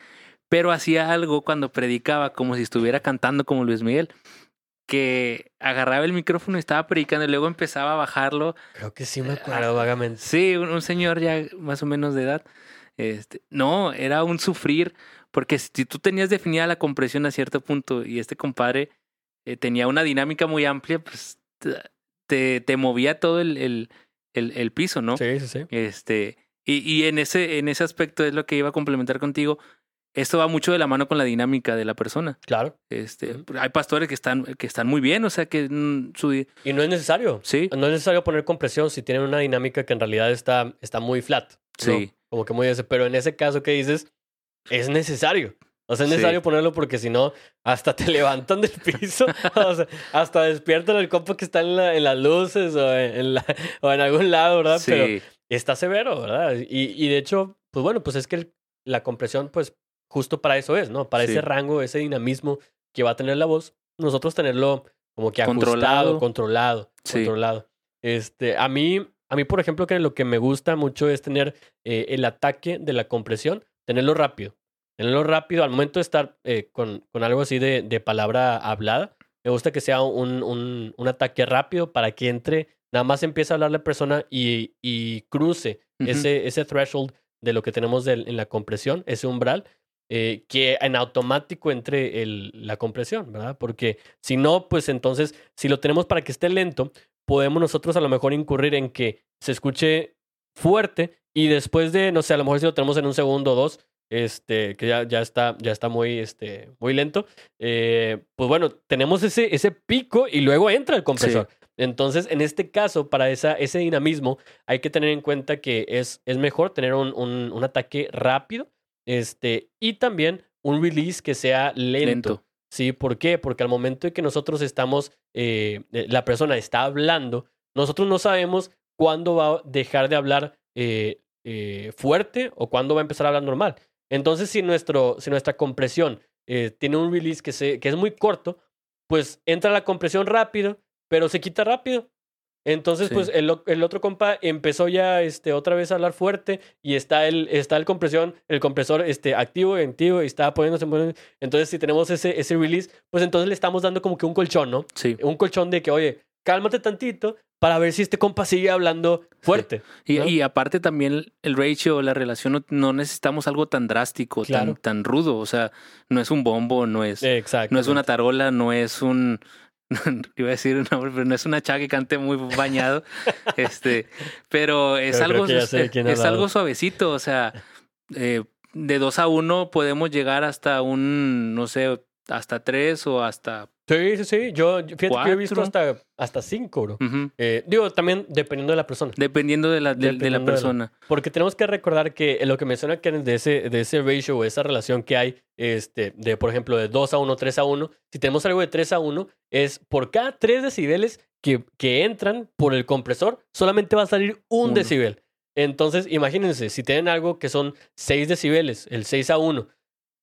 S2: pero hacía algo cuando predicaba como si estuviera cantando como Luis Miguel, que agarraba el micrófono y estaba predicando y luego empezaba a bajarlo.
S1: Creo que sí me acuerdo vagamente.
S2: Sí, un, un señor ya más o menos de edad. Este, no, era un sufrir, porque si tú tenías definida la compresión a cierto punto y este compadre eh, tenía una dinámica muy amplia, pues te, te movía todo el, el, el, el piso, ¿no?
S1: Sí, sí, sí.
S2: Este, y, y en ese, en ese aspecto es lo que iba a complementar contigo. esto va mucho de la mano con la dinámica de la persona.
S1: Claro.
S2: Este. Hay pastores que están, que están muy bien, o sea, que mm, su...
S1: Y no es necesario.
S2: Sí,
S1: No es necesario poner compresión si tienen una dinámica que en realidad está, está muy flat. ¿no?
S2: sí,
S1: Como que muy ese. Pero en ese caso que dices, es necesario. O sea, es
S2: Sí.
S1: necesario ponerlo porque si no, hasta te [LAUGHS] levantan del piso. [LAUGHS] o sea, hasta despiertan el compa que está en, la- en las luces o en, en la- o en algún lado, ¿verdad?
S2: sí,
S1: Pero está severo, ¿verdad? Y, y de hecho, pues bueno, pues es que el- la compresión, pues justo para eso es, ¿no? Para
S2: Sí.
S1: ese rango, ese dinamismo que va a tener la voz, nosotros tenerlo como que
S2: Controlado.
S1: ajustado, controlado, controlado. Este, a mí, a mí, por ejemplo, que lo que me gusta mucho es tener eh, el ataque de la compresión, tenerlo rápido. Tenerlo rápido al momento de estar eh, con, con algo así de, de palabra hablada. Me gusta que sea un, un, un ataque rápido para que entre, nada más empiece a hablar la persona y, y cruce ese, ese threshold de lo que tenemos en la compresión, ese umbral, eh, que en automático entre el, la compresión, ¿verdad? Porque si no, pues entonces, si lo tenemos para que esté lento, podemos nosotros a lo mejor incurrir en que se escuche fuerte y después de, no sé, a lo mejor si lo tenemos en un segundo o dos, este, que ya, ya está, ya está muy, este, muy lento, eh, pues bueno, tenemos ese, ese pico y luego entra el compresor. Entonces, en este caso, para esa, ese dinamismo, hay que tener en cuenta que es, es mejor tener un, un, un ataque rápido este, y también un release que sea lento.
S2: lento.
S1: Sí, ¿por qué? Porque al momento de que nosotros estamos, eh, la persona está hablando, nosotros no sabemos cuándo va a dejar de hablar eh, eh, fuerte o cuándo va a empezar a hablar normal. Entonces, si, nuestro, si nuestra compresión eh, tiene un release que, se, que es muy corto, pues entra la compresión rápido, pero se quita rápido. Entonces,
S2: Sí.
S1: pues el, el otro compa empezó ya este, otra vez a hablar fuerte y está el, está el compresión, el compresor este, activo y activo y está poniéndose, poniéndose. Entonces, si tenemos ese, ese release, pues entonces le estamos dando como que un colchón, ¿no?
S2: Sí.
S1: Un colchón de que, oye, cálmate tantito para ver si este compa sigue hablando fuerte.
S2: Y,
S1: ¿no?
S2: y aparte también el ratio, la relación, no, no necesitamos algo tan drástico,
S1: Claro.
S2: tan, tan rudo. O sea, no es un bombo, no es,
S1: Exacto.
S2: no es una tarola, no es un... [LAUGHS] Iba a decir un nombre, pero no es una chaga que cante muy bañado. [LAUGHS] este, pero es algo, es, algo suavecito. O sea, eh, de dos a uno podemos llegar hasta un, no sé, hasta tres o hasta.
S1: Sí, sí, sí. Yo, fíjate que yo he visto hasta, hasta cinco, bro. Eh, digo, también dependiendo de la persona.
S2: Dependiendo de la, de, de la
S1: Dependiendo de la-
S2: persona.
S1: Porque tenemos que recordar que lo que menciona Kenneth de ese, de ese ratio o esa relación que hay, este, de por ejemplo, de 2 a 1, 3 a 1, si tenemos algo de 3 a 1, es por cada 3 decibeles que, que entran por el compresor, solamente va a salir un
S2: Uno.
S1: decibel. Entonces, imagínense, si tienen algo que son 6 decibeles, el 6 a 1,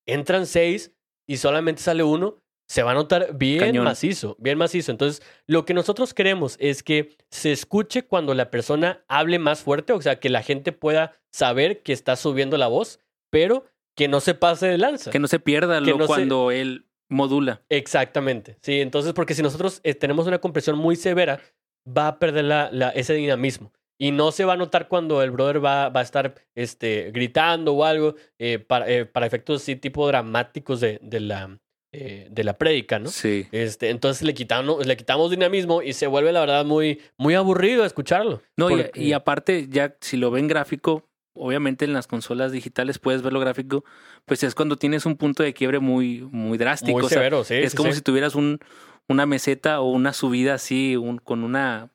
S1: entran 6 y solamente sale uno, se va a notar bien
S2: Cañón.
S1: macizo, bien macizo. Entonces, lo que nosotros queremos es que se escuche cuando la persona hable más fuerte, o sea, que la gente pueda saber que está subiendo la voz, pero que no se pase de lanza.
S2: Que no se pierda lo,
S1: no se-
S2: cuando él modula.
S1: Exactamente. Sí, entonces, porque si nosotros eh, tenemos una compresión muy severa, va a perder la, la- ese dinamismo. Y no se va a notar cuando el brother va, va a estar este, gritando o algo eh, para, eh, para efectos sí, tipo dramáticos de, de la, eh, de la prédica, ¿no?
S2: Sí.
S1: Este, entonces le quitamos, le quitamos dinamismo y se vuelve, la verdad, muy, muy aburrido escucharlo.
S2: No, y-
S1: Porque-
S2: y, aparte, ya si lo ven gráfico, obviamente en las consolas digitales puedes verlo gráfico, pues es cuando tienes un punto de quiebre muy, muy drástico.
S1: muy
S2: o sea,
S1: severo, sí.
S2: es
S1: sí,
S2: como
S1: sí.
S2: si tuvieras un, una meseta o una subida así, un- con una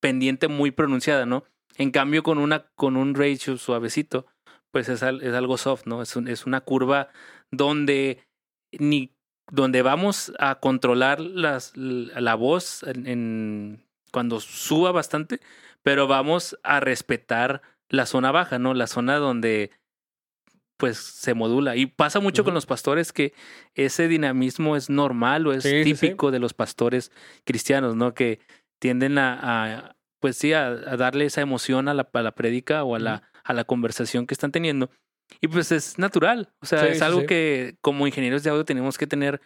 S2: pendiente muy pronunciada, ¿no? En cambio, con una, con un ratio suavecito, pues es, al- es algo soft, ¿no? Es, un- es una curva donde ni donde vamos a controlar las, la voz en, en- cuando suba bastante, pero vamos a respetar la zona baja, ¿no? La zona donde pues se modula. Y pasa mucho con los pastores que ese dinamismo es normal o es
S1: Sí, sí, sí.
S2: típico de los pastores cristianos, ¿no? Que tienden a, a, pues sí, a, a darle esa emoción a la, a la prédica o a la, a la conversación que están teniendo. Y pues es natural, o sea,
S1: Sí,
S2: es algo
S1: sí.
S2: que como ingenieros de audio tenemos que tener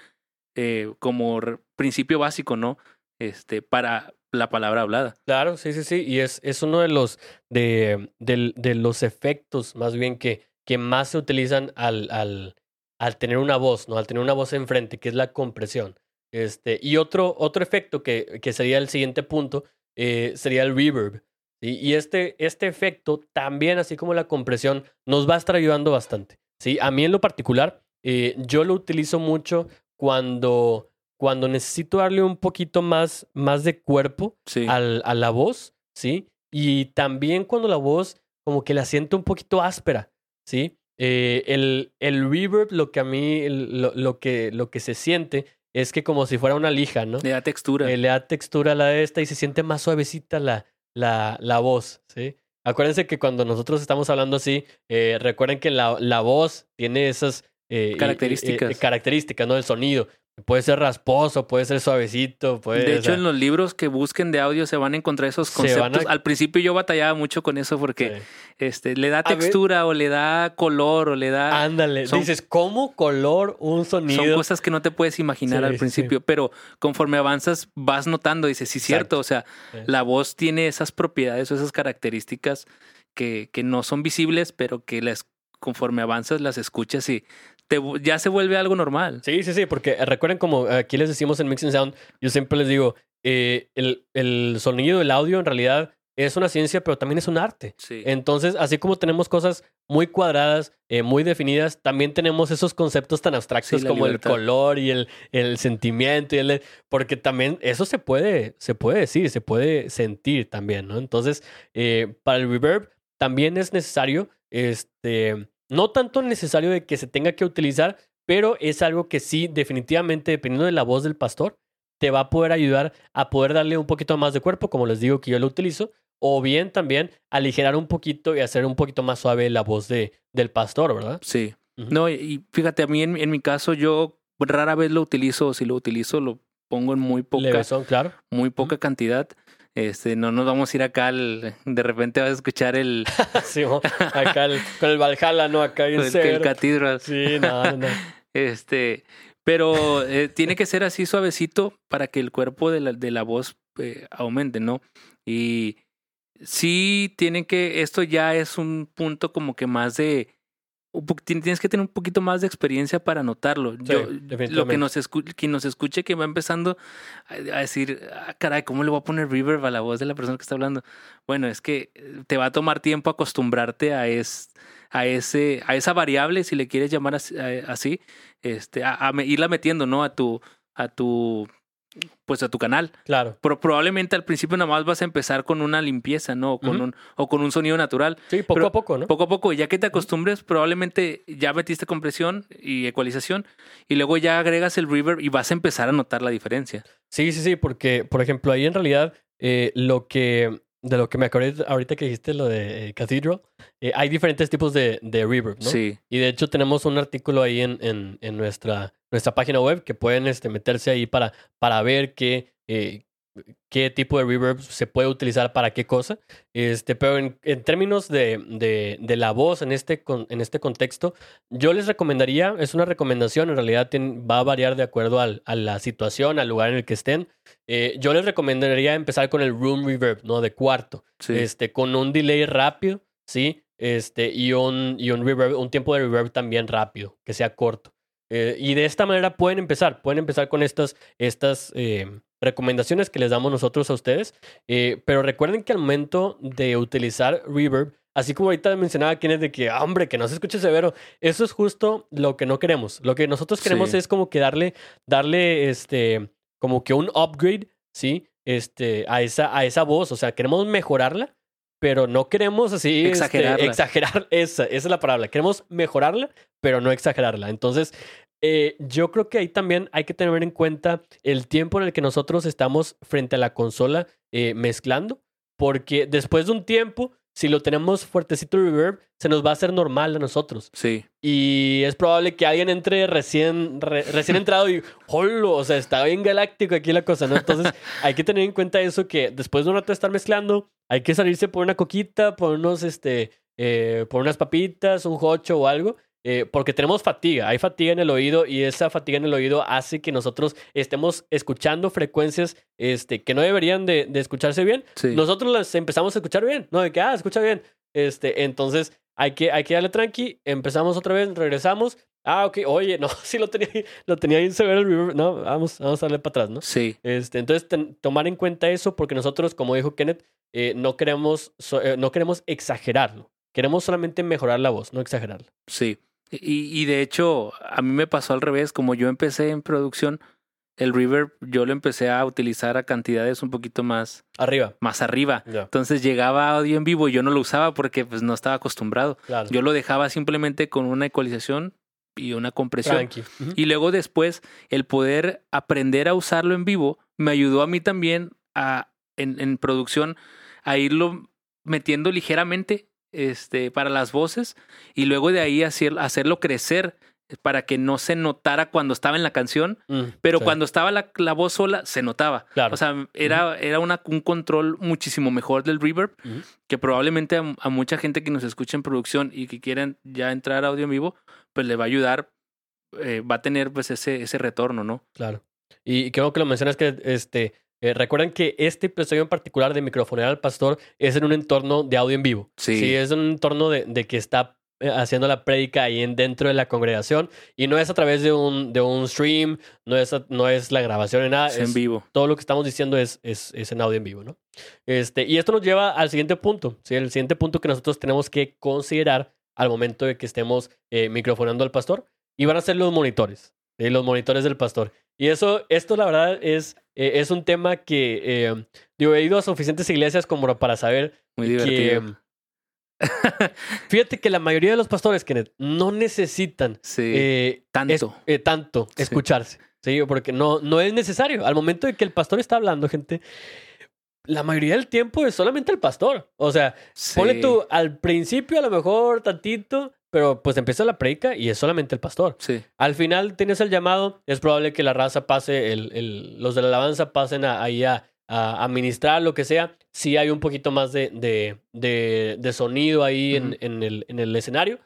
S2: eh, como principio básico, ¿no? Este, para la palabra hablada.
S1: Claro, sí, sí, sí. Y es, es uno de los, de, del- de los efectos más bien que, que más se utilizan al, al, al tener una voz, ¿no? Al tener una voz enfrente, que es la compresión. Este, y otro, otro efecto que, que sería el siguiente punto eh, sería el reverb. ¿sí? Y este, este efecto también, así como la compresión, nos va a estar ayudando bastante. Sí, a mí en lo particular, eh, yo lo utilizo mucho cuando, cuando necesito darle un poquito más, más de cuerpo
S2: Sí.
S1: al- a la voz, ¿sí? Y también cuando la voz como que la siento un poquito áspera, ¿sí? Eh, el, el reverb, lo que a mí, el- lo, lo que, lo que se siente es que como si fuera una lija, ¿no?
S2: Le da textura.
S1: Eh, le da textura a la de esta y se siente más suavecita la, la, la voz, ¿sí? Acuérdense que cuando nosotros estamos hablando así, eh, recuerden que la, la voz tiene esas eh,
S2: Características.
S1: eh, eh, características, ¿no? El sonido. Puede ser rasposo, puede ser suavecito, puede
S2: de
S1: o
S2: hecho,
S1: sea,
S2: en los libros que busquen de audio se van a encontrar esos conceptos.
S1: a-
S2: Al principio yo batallaba mucho con eso porque
S1: sí.
S2: este, le da textura o le da color o le da...
S1: Ándale,
S2: son-
S1: dices, ¿cómo color un sonido?
S2: Son cosas que no te puedes imaginar
S1: Sí,
S2: al
S1: sí,
S2: principio, pero conforme avanzas vas notando, dices, sí, cierto, o sea,
S1: Sí.
S2: la voz tiene esas propiedades o esas características que, que no son visibles, pero que las, conforme avanzas las escuchas y te, ya se vuelve algo normal.
S1: Sí, sí, sí, porque eh, recuerden como aquí les decimos en Mixing Sound, yo siempre les digo, eh, el, el sonido, el audio en realidad es una ciencia, pero también es un arte.
S2: Sí.
S1: Entonces, así como tenemos cosas muy cuadradas, eh, muy definidas, también tenemos esos conceptos tan abstractos
S2: Sí,
S1: como
S2: libertad.
S1: el color y el, el sentimiento, y el, porque también eso se puede, se puede decir, se puede sentir también, ¿no? Entonces, eh, para el reverb también es necesario, este, no tanto necesario de que se tenga que utilizar, pero es algo que sí, definitivamente, dependiendo de la voz del pastor, te va a poder ayudar a poder darle un poquito más de cuerpo, como les digo que yo lo utilizo, o bien también aligerar un poquito y hacer un poquito más suave la voz de, del pastor, ¿verdad?
S2: Sí. No, y- fíjate, a mí en, en mi caso yo rara vez lo utilizo, o si lo utilizo lo pongo en muy poca,
S1: Levesón, claro.
S2: muy poca cantidad. Este, no nos vamos a ir acá al, de repente vas a escuchar el, [LAUGHS]
S1: Sí, acá el- con el Valhalla, ¿no? Acá en
S2: el, el. Cathedral.
S1: Sí, no, no, no. [LAUGHS]
S2: Este, pero eh, tiene que ser así suavecito para que el cuerpo de la, de la voz eh, aumente, ¿no? Y sí tiene que, esto ya es un punto como que más de, tienes que tener un poquito más de experiencia para notarlo. Yo, lo que nos, escu quien nos escuche que va empezando a, decir, ah, caray, ¿cómo le voy a poner reverb a la voz de la persona que está hablando? Bueno, es que eh, te va a tomar tiempo acostumbrarte a, es, a, ese, a esa variable, si le quieres llamar así, este, a, a irla metiendo, ¿no? A tu, a tu, pues a tu canal.
S1: Claro.
S2: Pero probablemente al principio nada más vas a empezar con una limpieza, ¿no? O con, un, o con un sonido natural.
S1: Sí, poco
S2: Pero
S1: a poco, ¿no?
S2: Poco a poco, ya que te acostumbres, probablemente ya metiste compresión y ecualización y luego ya agregas el reverb y vas a empezar a notar la diferencia.
S1: Sí, sí, sí, porque, por ejemplo, ahí en realidad eh, lo que, de lo que me acordé ahorita que dijiste lo de eh, Cathedral, eh, hay diferentes tipos de, de reverb, ¿no?
S2: Sí,
S1: Y de hecho tenemos un artículo ahí en, en, en nuestra, nuestra página web que pueden este, meterse ahí para, para ver qué, eh, qué tipo de reverb se puede utilizar para qué cosa. Este, pero en, en términos de, de, de la voz en este, con- en este contexto, yo les recomendaría, es una recomendación, en realidad va a variar de acuerdo al- a la situación, al lugar en el que estén. Eh, yo les recomendaría empezar con el room reverb, ¿no? De cuarto
S2: sí.
S1: este, con un delay rápido, ¿sí? Este, y un, y un reverb, un tiempo de reverb también rápido, que sea corto. Eh, y de esta manera pueden empezar, pueden empezar con estas, estas eh, recomendaciones que les damos nosotros a ustedes. Eh, pero recuerden que al momento de utilizar reverb, así como ahorita mencionaba Kenneth de que, "Ah, hombre, que no se escuche severo, eso es justo lo que no queremos. Lo que nosotros queremos
S2: Sí.
S1: es como que darle, darle, este, como que un upgrade, ¿sí? Este, a esa, a esa voz, o sea, queremos mejorarla, pero no queremos así este,
S2: Exagerarla.
S1: exagerar [LAUGHS] esa, esa es la palabra. Queremos mejorarla, pero no exagerarla. Entonces, eh, yo creo que ahí también hay que tener en cuenta el tiempo en el que nosotros estamos frente a la consola eh, mezclando, porque después de un tiempo, si lo tenemos fuertecito reverb, se nos va a hacer normal a nosotros.
S2: Sí,
S1: Y es probable que alguien entre recién, re- recién entrado y, [LAUGHS] ¡holo! O sea, está bien galáctico aquí la cosa, ¿no? Entonces, [LAUGHS] hay que tener en cuenta eso que después de un rato de estar mezclando, hay que salirse por una coquita, por unos, este, eh, por unas papitas, un hocho o algo. Eh, porque tenemos fatiga, hay fatiga en el oído y esa fatiga en el oído hace que nosotros estemos escuchando frecuencias este, que no deberían de, de escucharse bien
S2: sí.
S1: nosotros las empezamos a escuchar bien, ¿no? De que, ah, escucha bien. Este, entonces, hay que, hay que darle tranqui, empezamos otra vez, regresamos. Ah, ok, oye, [LAUGHS] no, sí lo tenía, lo tenía bien severo el reverb. No, vamos, vamos a darle para atrás, ¿no?
S2: Sí,
S1: Este, entonces, ten- tomar en cuenta eso porque nosotros, como dijo Kenneth, eh, no, queremos, so- eh, no queremos exagerarlo. Queremos solamente mejorar la voz, no exagerarla.
S2: sí. Y, y de hecho, a mí me pasó al revés. Como yo empecé en producción, el reverb yo lo empecé a utilizar a cantidades un poquito más,
S1: Arriba.
S2: más arriba. Entonces llegaba audio en vivo y yo no lo usaba porque pues no estaba acostumbrado.
S1: claro.
S2: Yo lo dejaba simplemente con una ecualización y una compresión.
S1: Tranqui.
S2: Y luego después el poder aprender a usarlo en vivo me ayudó a mí también a en, en producción a irlo metiendo ligeramente este, para las voces y luego de ahí hacer, hacerlo crecer para que no se notara cuando estaba en la canción,
S1: Mm,
S2: pero
S1: sí,
S2: cuando estaba la, la voz sola se notaba.
S1: Claro.
S2: O sea, era, era una, un control muchísimo mejor del reverb que probablemente a, a mucha gente que nos escucha en producción y que quieran ya entrar a audio en vivo, pues le va a ayudar, eh, va a tener pues ese, ese retorno, ¿no?
S1: Claro. Y bueno que lo mencionas que este eh, recuerden que este episodio en particular de microfonear al pastor es en un entorno de audio en vivo.
S2: Sí.
S1: es en un entorno de, de que está eh, haciendo la prédica ahí en, dentro de la congregación y no es a través de un, de un stream, no es, a- no es la grabación ni nada.
S2: Es en
S1: es-
S2: vivo.
S1: todo lo que estamos diciendo es, es, es en audio en vivo, ¿no? Este, y esto nos lleva al siguiente punto, ¿sí? El siguiente punto que nosotros tenemos que considerar al momento de que estemos eh, microfonando al pastor y van a ser los monitores, ¿sí? los monitores del pastor. Y eso, esto la verdad es, eh, es un tema que, eh, digo, he ido a suficientes iglesias como para saber
S2: Muy
S1: que... [LAUGHS] Fíjate que la mayoría de los pastores, Kenneth, no necesitan
S2: sí.
S1: eh,
S2: tanto.
S1: es- eh, tanto
S2: Sí.
S1: escucharse. Sí, porque no, no es necesario. Al momento de que el pastor está hablando, gente, la mayoría del tiempo es solamente el pastor. O sea,
S2: Sí.
S1: ponle tú al principio a lo mejor tantito, pero pues empieza la predica y es solamente el pastor.
S2: Sí.
S1: Al final tienes el llamado, es probable que la raza pase, el, el- los de la alabanza pasen ahí a, a, a ministrar, lo que sea. Sí hay un poquito más de, de, de, de sonido ahí en, en el, en el escenario,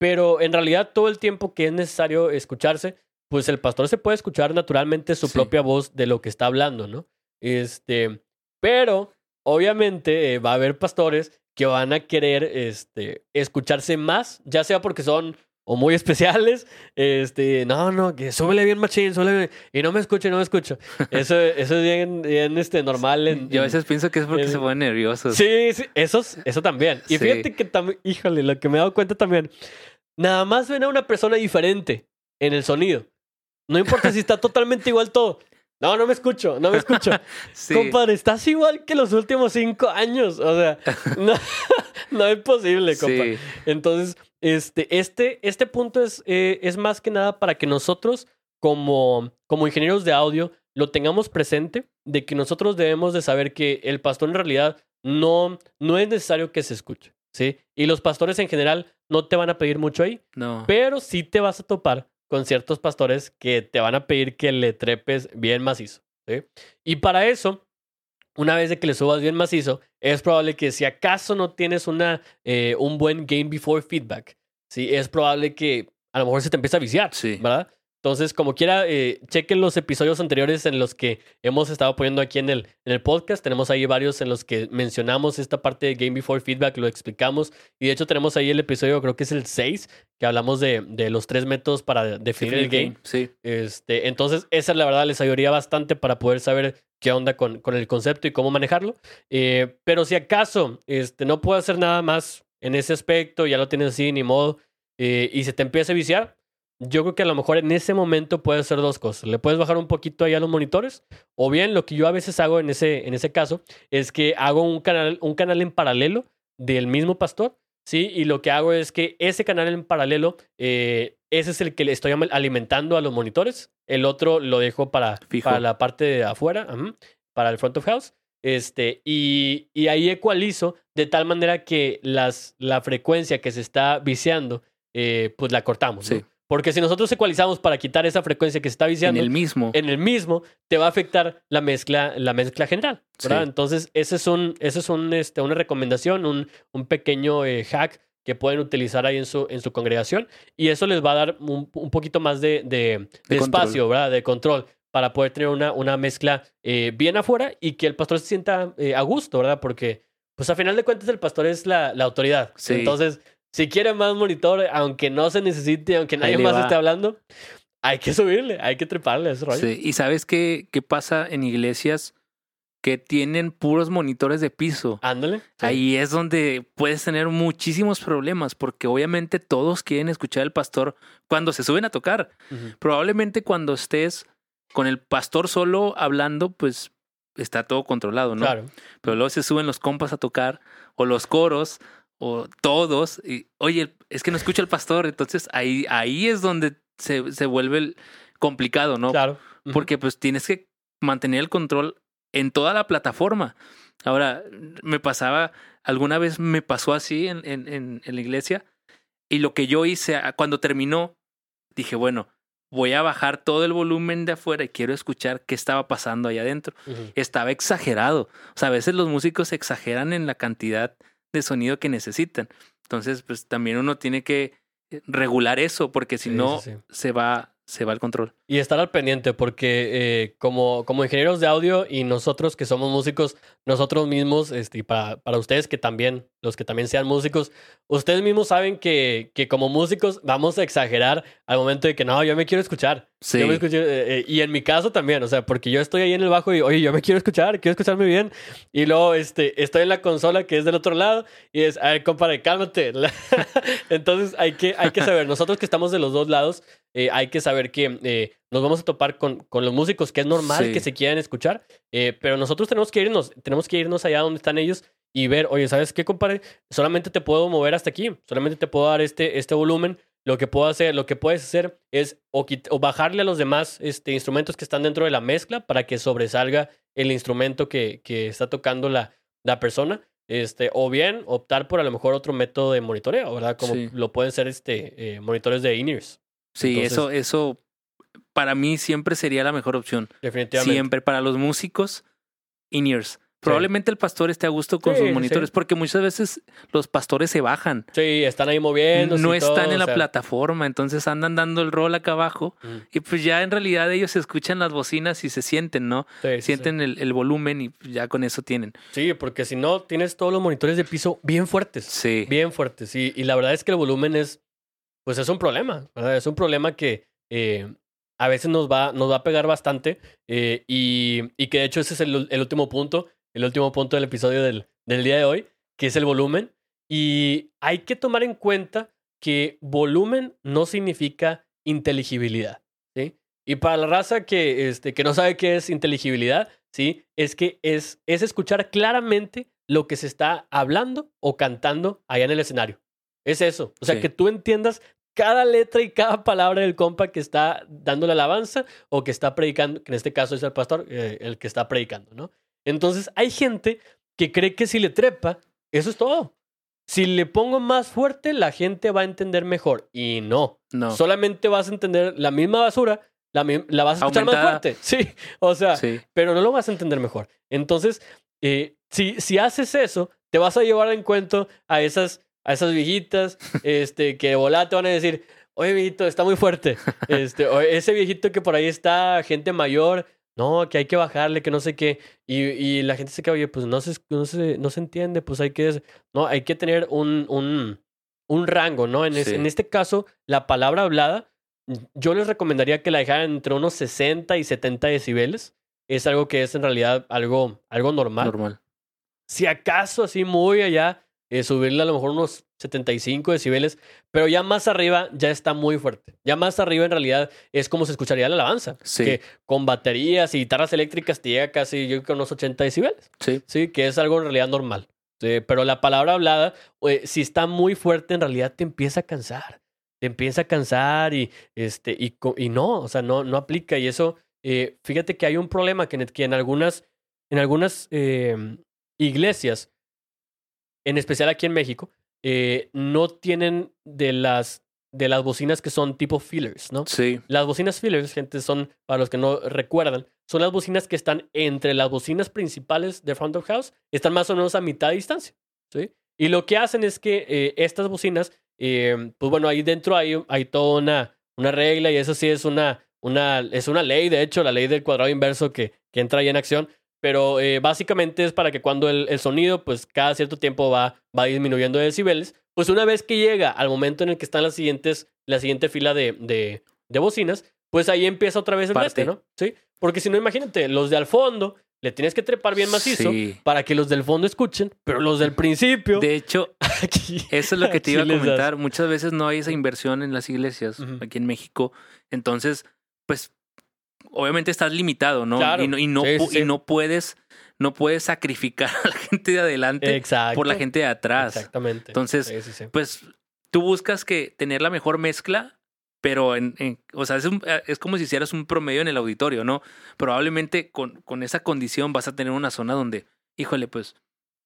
S1: pero en realidad todo el tiempo que es necesario escucharse, pues el pastor se puede escuchar naturalmente su
S2: Sí.
S1: propia voz de lo que está hablando, ¿no? Este, pero obviamente eh, va a haber pastores que van a querer este, escucharse más, ya sea porque son o muy especiales, este, no, no, que súbele bien machín, súbele bien, y no me escucho, no me escucho. [LAUGHS] Eso, eso es bien, bien este, normal en,
S2: Yo a
S1: en-
S2: veces pienso que es porque
S1: en-
S2: se ponen nerviosos.
S1: Sí, sí, eso, eso también. Y
S2: Sí.
S1: fíjate que también, híjole, lo que me he dado cuenta también, nada más ven a una persona diferente en el sonido. No importa si está totalmente igual todo. No, no me escucho, no me escucho. [LAUGHS]
S2: Sí.
S1: Compadre, estás igual que los últimos cinco años. O sea, [LAUGHS] no, no es posible, compa.
S2: Sí.
S1: Entonces, este, este, este punto es, eh, es más que nada para que nosotros, como, como ingenieros de audio, lo tengamos presente, de que nosotros debemos de saber que el pastor en realidad no, no es necesario que se escuche, ¿sí? Y los pastores en general no te van a pedir mucho ahí,
S2: No.
S1: pero sí te vas a topar con ciertos pastores que te van a pedir que le trepes bien macizo, ¿sí? Y para eso, una vez de que le subas bien macizo, es probable que si acaso no tienes una, eh, un buen game before feedback, ¿sí? Es probable que a lo mejor se te empiece a viciar,
S2: Sí.
S1: ¿verdad? Entonces, como quiera, eh, chequen los episodios anteriores en los que hemos estado poniendo aquí en el, en el podcast. Tenemos ahí varios en los que mencionamos esta parte de Game Before Feedback, lo explicamos. Y de hecho tenemos ahí el episodio, creo que es el 6, que hablamos de, de los tres métodos para definir el game.
S2: Sí.
S1: Este, entonces, esa la verdad les ayudaría bastante para poder saber qué onda con, con el concepto y cómo manejarlo. Eh, pero si acaso este, no puedo hacer nada más en ese aspecto, ya lo tienes así, ni modo, eh, y se te empieza a viciar, yo creo que a lo mejor en ese momento puedes hacer dos cosas. Le puedes bajar un poquito ahí a los monitores, o bien lo que yo a veces hago en ese, en ese caso es que hago un canal, un canal en paralelo del mismo pastor, ¿sí? Y lo que hago es que ese canal en paralelo, eh, ese es el que le estoy alimentando a los monitores, el otro lo dejo para,
S2: Fijo.
S1: para la parte de afuera, ajá, para el front of house. Este, y, y ahí ecualizo de tal manera que las, la frecuencia que se está viciando, eh, pues la cortamos. ¿no? Porque si nosotros ecualizamos para quitar esa frecuencia que se está
S2: En
S1: viciando,
S2: el mismo.
S1: en el mismo te va a afectar la mezcla, la mezcla general, ¿verdad?
S2: Sí.
S1: Entonces, ese es un, ese es un, este, una recomendación, un, un pequeño eh, hack que pueden utilizar ahí en su, en su congregación y eso les va a dar un, un poquito más de, de, de
S2: De
S1: espacio, ¿verdad? De control para poder tener una, una mezcla eh, bien afuera y que el pastor se sienta eh, a gusto, ¿verdad? Porque, pues a final de cuentas, el pastor es la, la autoridad.
S2: Sí.
S1: Entonces, si quiere más monitor, aunque no se necesite, aunque nadie más
S2: va.
S1: esté hablando, hay que subirle, hay que treparle a ese rollo.
S2: Sí, Y sabes qué, qué pasa en iglesias que tienen puros monitores de piso.
S1: Ándale. sí.
S2: Ahí es donde puedes tener muchísimos problemas, porque obviamente todos quieren escuchar al pastor cuando se suben a tocar. Probablemente cuando estés con el pastor solo hablando, pues está todo controlado, ¿no?
S1: Claro.
S2: Pero luego se suben los compas a tocar, o los coros, o todos, y oye, es que no escucha el pastor, entonces ahí, ahí es donde se, se vuelve el- complicado, ¿no?
S1: Claro.
S2: Porque pues tienes que mantener el control en toda la plataforma. Ahora, me pasaba, alguna vez me pasó así en, en, en, en la iglesia, y lo que yo hice ah, cuando terminó, dije, bueno, voy a bajar todo el volumen de afuera y quiero escuchar qué estaba pasando allá adentro estaba exagerado. O sea, a veces los músicos exageran en la cantidad de sonido que necesitan. Entonces, pues también uno tiene que eh, regular eso, porque si
S1: Sí,
S2: no,
S1: sí.
S2: se va, se va el control.
S1: Y estar al pendiente, porque eh, como, como ingenieros de audio y nosotros que somos músicos, nosotros mismos, este, y para, para ustedes que también, los que también sean músicos, ustedes mismos saben que, que como músicos vamos a exagerar al momento de que no, yo me quiero escuchar.
S2: Sí.
S1: Yo me escucho, eh, eh, y en mi caso también, o sea, porque yo estoy ahí en el bajo y, oye, yo me quiero escuchar, quiero escucharme bien. Y luego este, estoy en la consola que es del otro lado y es, a ver, compadre, cálmate. [LAUGHS] Entonces hay que, hay que saber, nosotros que estamos de los dos lados, eh, hay que saber que eh, nos vamos a topar con, con los músicos, que es normal
S2: Sí.
S1: que se quieran escuchar, eh, pero nosotros tenemos que irnos, tenemos que irnos allá donde están ellos y ver, oye, ¿sabes qué, compadre? Solamente te puedo mover hasta aquí, solamente te puedo dar este, este volumen. Lo que puedo hacer, lo que puedes hacer es o, bajarle a los demás este, instrumentos que están dentro de la mezcla para que sobresalga el instrumento que, que está tocando la, la persona. Este, o bien optar por a lo mejor otro método de monitoreo, ¿verdad? Como
S2: Sí.
S1: lo pueden ser este, eh, monitores de in-ears.
S2: Sí,
S1: Entonces-
S2: eso, eso para mí siempre sería la mejor opción.
S1: Definitivamente.
S2: Siempre para los músicos, in-ears. Probablemente el pastor esté a gusto con
S1: Sí,
S2: sus monitores,
S1: sí.
S2: porque muchas veces los pastores se bajan.
S1: Sí, están ahí moviendo.
S2: No están en la plataforma, entonces andan dando el rol acá abajo. Y pues ya en realidad ellos escuchan las bocinas y se sienten, ¿no? Sienten el, el volumen y ya con eso tienen.
S1: Sí, porque si no, tienes todos los monitores de piso bien fuertes.
S2: Sí.
S1: Bien fuertes. Y, y la verdad es que el volumen es, pues es un problema, ¿verdad? Es un problema que eh, a veces nos va, nos va a pegar bastante. eh, y, y que de hecho ese es el, el último punto, el último punto del episodio del, del día de hoy, que es el volumen. Y hay que tomar en cuenta que volumen no significa inteligibilidad, ¿sí? Y para la raza que, este, que no sabe qué es inteligibilidad, ¿sí? Es que es, es escuchar claramente lo que se está hablando o cantando allá en el escenario. Es eso. O sea,
S2: Sí.
S1: que tú entiendas cada letra y cada palabra del compa que está dando la alabanza o que está predicando, que en este caso es el pastor, eh, el que está predicando, ¿no? Entonces, hay gente que cree que si le trepa, eso es todo. Si le pongo más fuerte, la gente va a entender mejor. Y no.
S2: No.
S1: Solamente vas a entender la misma basura, la, vas a escuchar más fuerte. [LAUGHS] Sí, o sea,
S2: Sí.
S1: pero no lo vas a entender mejor. Entonces, eh, si, si haces eso, te vas a llevar en cuenta a esas, a esas viejitas [LAUGHS] este, que de volada te van a decir, oye, viejito, está muy fuerte. [LAUGHS] Este, o ese viejito que por ahí está, gente mayor, no, que hay que bajarle, que no sé qué. Y, y la gente se queda, oye, pues no se, no se, no se entiende, pues hay que, no, hay que tener un, un, un rango, ¿no? En, es- en este caso, la palabra hablada, yo les recomendaría que la dejaran entre unos 60 y 70 decibeles. Es algo que es en realidad algo, algo normal.
S2: Normal.
S1: Si acaso así muy allá, eh, subirle a lo mejor unos 75 decibeles, pero ya más arriba ya está muy fuerte. Ya más arriba en realidad es como se escucharía la alabanza.
S2: Sí.
S1: Que con baterías y guitarras eléctricas te llega casi, yo creo que unos 80 decibeles.
S2: Sí.
S1: Sí, que es algo en realidad normal. Sí, pero la palabra hablada, eh, si está muy fuerte, en realidad te empieza a cansar. Te empieza a cansar y, este, y, no, o sea, no, no aplica. Y eso, eh, fíjate que hay un problema que en, que en algunas, en algunas eh, iglesias, en especial aquí en México, eh, no tienen de las, de las bocinas que son tipo fillers, ¿no?
S2: Sí.
S1: Las bocinas fillers, gente, son, para los que no recuerdan, son las bocinas que están entre las bocinas principales de front of house, están más o menos a mitad de distancia, ¿sí? Y lo que hacen es que eh, estas bocinas, eh, pues bueno, ahí dentro hay, hay toda una, una regla y eso sí es una, una, es una ley, de hecho, la ley del cuadrado inverso que, que entra ahí en acción, pero eh, básicamente es para que cuando el, el sonido, pues cada cierto tiempo va, va disminuyendo de decibeles, pues una vez que llega al momento en el que están las siguientes, la siguiente fila de, de, de bocinas, pues ahí empieza otra vez el
S2: Parte.
S1: ¿no? Sí. Porque si no, imagínate, los de al fondo le tienes que trepar bien macizo
S2: Sí.
S1: para que los del fondo escuchen, pero los del principio.
S2: De hecho, [LAUGHS]
S1: aquí,
S2: eso es lo que te iba a comentar. Muchas veces no hay esa inversión en las iglesias
S1: Ujú.
S2: aquí en México. Entonces, pues, obviamente estás limitado, ¿no?
S1: Claro.
S2: Y no, y no,
S1: Sí,
S2: pu-
S1: sí,
S2: y
S1: sí.
S2: no puedes, no puedes sacrificar [LAUGHS] a la gente de adelante
S1: Exacto.
S2: por la gente de atrás.
S1: Exactamente.
S2: Entonces,
S1: Sí, sí, sí.
S2: Pues tú buscas que tener la mejor mezcla, pero en, en- o sea, es, un- eh, es como si hicieras un promedio en el auditorio, ¿no? Probablemente con, con esa condición vas a tener una zona donde, híjole, pues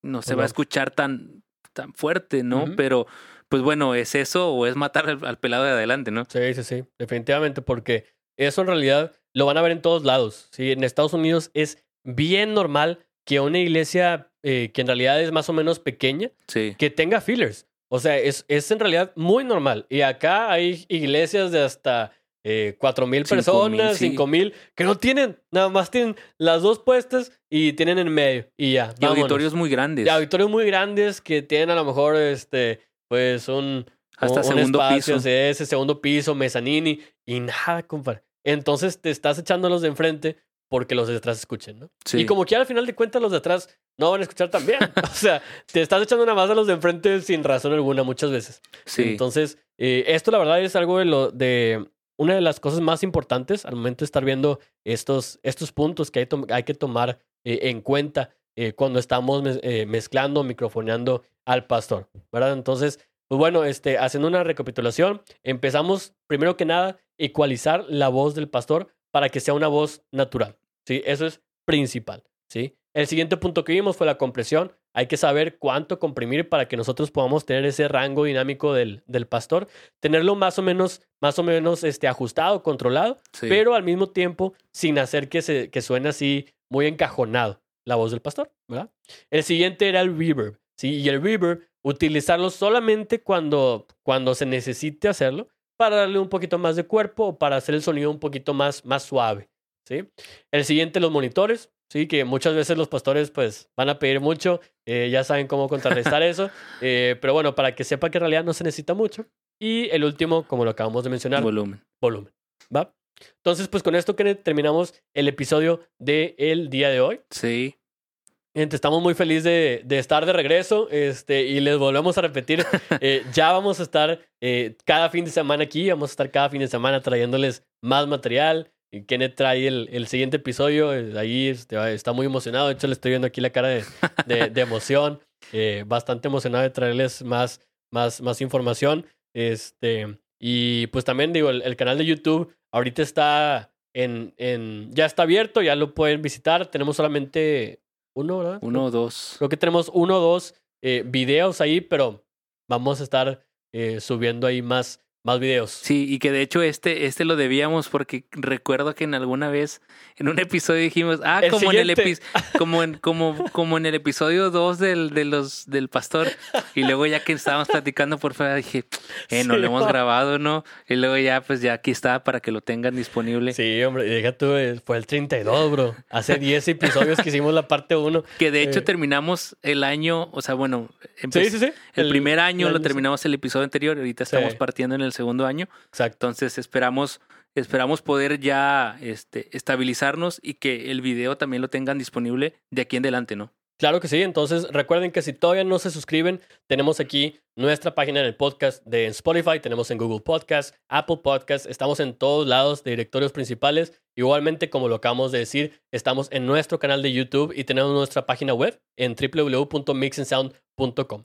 S2: no se va a escuchar tan, tan fuerte, ¿no? Pero, pues bueno, ¿es eso o es matar al, al pelado de adelante, no?
S1: Sí, sí, sí, definitivamente, porque eso en realidad lo van a ver en todos lados. ¿sí? En Estados Unidos es bien normal que una iglesia eh, que en realidad es más o menos pequeña,
S2: Sí.
S1: que tenga fillers. O sea, es, es en realidad muy normal. Y acá hay iglesias de hasta eh, cuatro mil
S2: Cinco
S1: personas,
S2: mil, sí.
S1: cinco mil, que no tienen, nada más tienen las dos puestas y tienen en medio. Y ya.
S2: Y
S1: vámonos.
S2: auditorios muy grandes.
S1: Y auditorios muy grandes que tienen a lo mejor, este, pues un,
S2: Hasta
S1: un- un
S2: segundo
S1: espacio,
S2: piso.
S1: ese segundo piso, mezanini y nada, compadre. Entonces te estás echando a los de enfrente porque los de atrás escuchen, ¿no?
S2: Sí.
S1: Y como que al final de cuentas los de atrás no van a escuchar tan bien. [LAUGHS] o sea, te estás echando una más a los de enfrente sin razón alguna muchas veces.
S2: Sí.
S1: Entonces, eh, esto la verdad es algo de lo de una de las cosas más importantes al momento de estar viendo estos, estos puntos que hay, hay que tomar eh, en cuenta eh, cuando estamos mez- mezclando, microfoneando al pastor, ¿verdad? Entonces, pues bueno, este, haciendo una recapitulación, empezamos primero que nada ecualizar la voz del pastor para que sea una voz natural, ¿sí? Eso es principal, ¿sí? El siguiente punto que vimos fue la compresión. Hay que saber cuánto comprimir para que nosotros podamos tener ese rango dinámico del, del pastor, tenerlo más o menos, más o menos este, ajustado, controlado,
S2: sí.
S1: pero al mismo tiempo sin hacer que, se, que suene así muy encajonado la voz del pastor, ¿verdad? El siguiente era el reverb, ¿sí? Y el reverb, utilizarlo solamente cuando, cuando se necesite hacerlo, para darle un poquito más de cuerpo o para hacer el sonido un poquito más, más suave, ¿sí? El siguiente, los monitores, ¿sí? Que muchas veces los pastores, pues, van a pedir mucho, eh, ya saben cómo contrarrestar eso, [LAUGHS] eh, pero bueno, para que sepa que en realidad no se necesita mucho. Y el último, como lo acabamos de mencionar,
S2: volumen.
S1: volumen. ¿Va? Entonces, pues con esto que terminamos el episodio del día de hoy.
S2: Sí.
S1: Gente, estamos muy felices de, de estar de regreso este, y les volvemos a repetir, [LAUGHS] eh, ya vamos a estar eh, cada fin de semana aquí, vamos a estar cada fin de semana trayéndoles más material. Kenneth trae el, el siguiente episodio, eh, ahí este, está muy emocionado, de hecho le estoy viendo aquí la cara de, de- [LAUGHS] de emoción, eh, bastante emocionado de traerles más, más, más información. Este, y pues también digo, el, el canal de YouTube ahorita está en, en, ya está abierto, ya lo pueden visitar, tenemos solamente uno, ¿verdad?
S2: Uno o dos.
S1: Creo que tenemos uno o dos eh, videos ahí, pero vamos a estar eh, subiendo ahí más, más videos.
S2: Sí, y que de hecho este, este lo debíamos porque recuerdo que en alguna vez en un episodio dijimos, ah,
S1: El
S2: como en el epi- como en, como, como en el episodio 2 del, de los, del pastor. Y luego ya que estábamos platicando por fuera dije, eh, no
S1: Sí,
S2: lo hemos
S1: no.
S2: grabado, ¿no? Y luego ya, pues ya aquí está para que lo tengan disponible.
S1: Sí, hombre, deja tú, fue el 32, bro. Hace 10 episodios que hicimos la parte 1.
S2: Que de hecho
S1: Eh.
S2: terminamos el año, o sea, bueno,
S1: Sí, sí, sí.
S2: el, primer año
S1: el
S2: lo
S1: sí.
S2: terminamos el episodio anterior, ahorita estamos
S1: Sí.
S2: partiendo en el segundo año.
S1: Exacto.
S2: Entonces esperamos, esperamos poder ya este, estabilizarnos y que el video también lo tengan disponible de aquí en adelante, ¿no?
S1: Claro que sí. Entonces, recuerden que si todavía no se suscriben, tenemos aquí nuestra página en el podcast de Spotify, tenemos en Google Podcast, Apple Podcast, estamos en todos lados de directorios principales. Igualmente, como lo acabamos de decir, estamos en nuestro canal de YouTube y tenemos nuestra página web en www.mixandsound.com.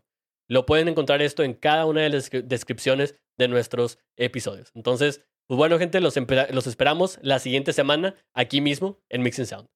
S1: Lo pueden encontrar esto en cada una de las descri- descripciones de nuestros episodios. Entonces, pues bueno, gente, los, los esperamos la siguiente semana aquí mismo en Mix and Sound.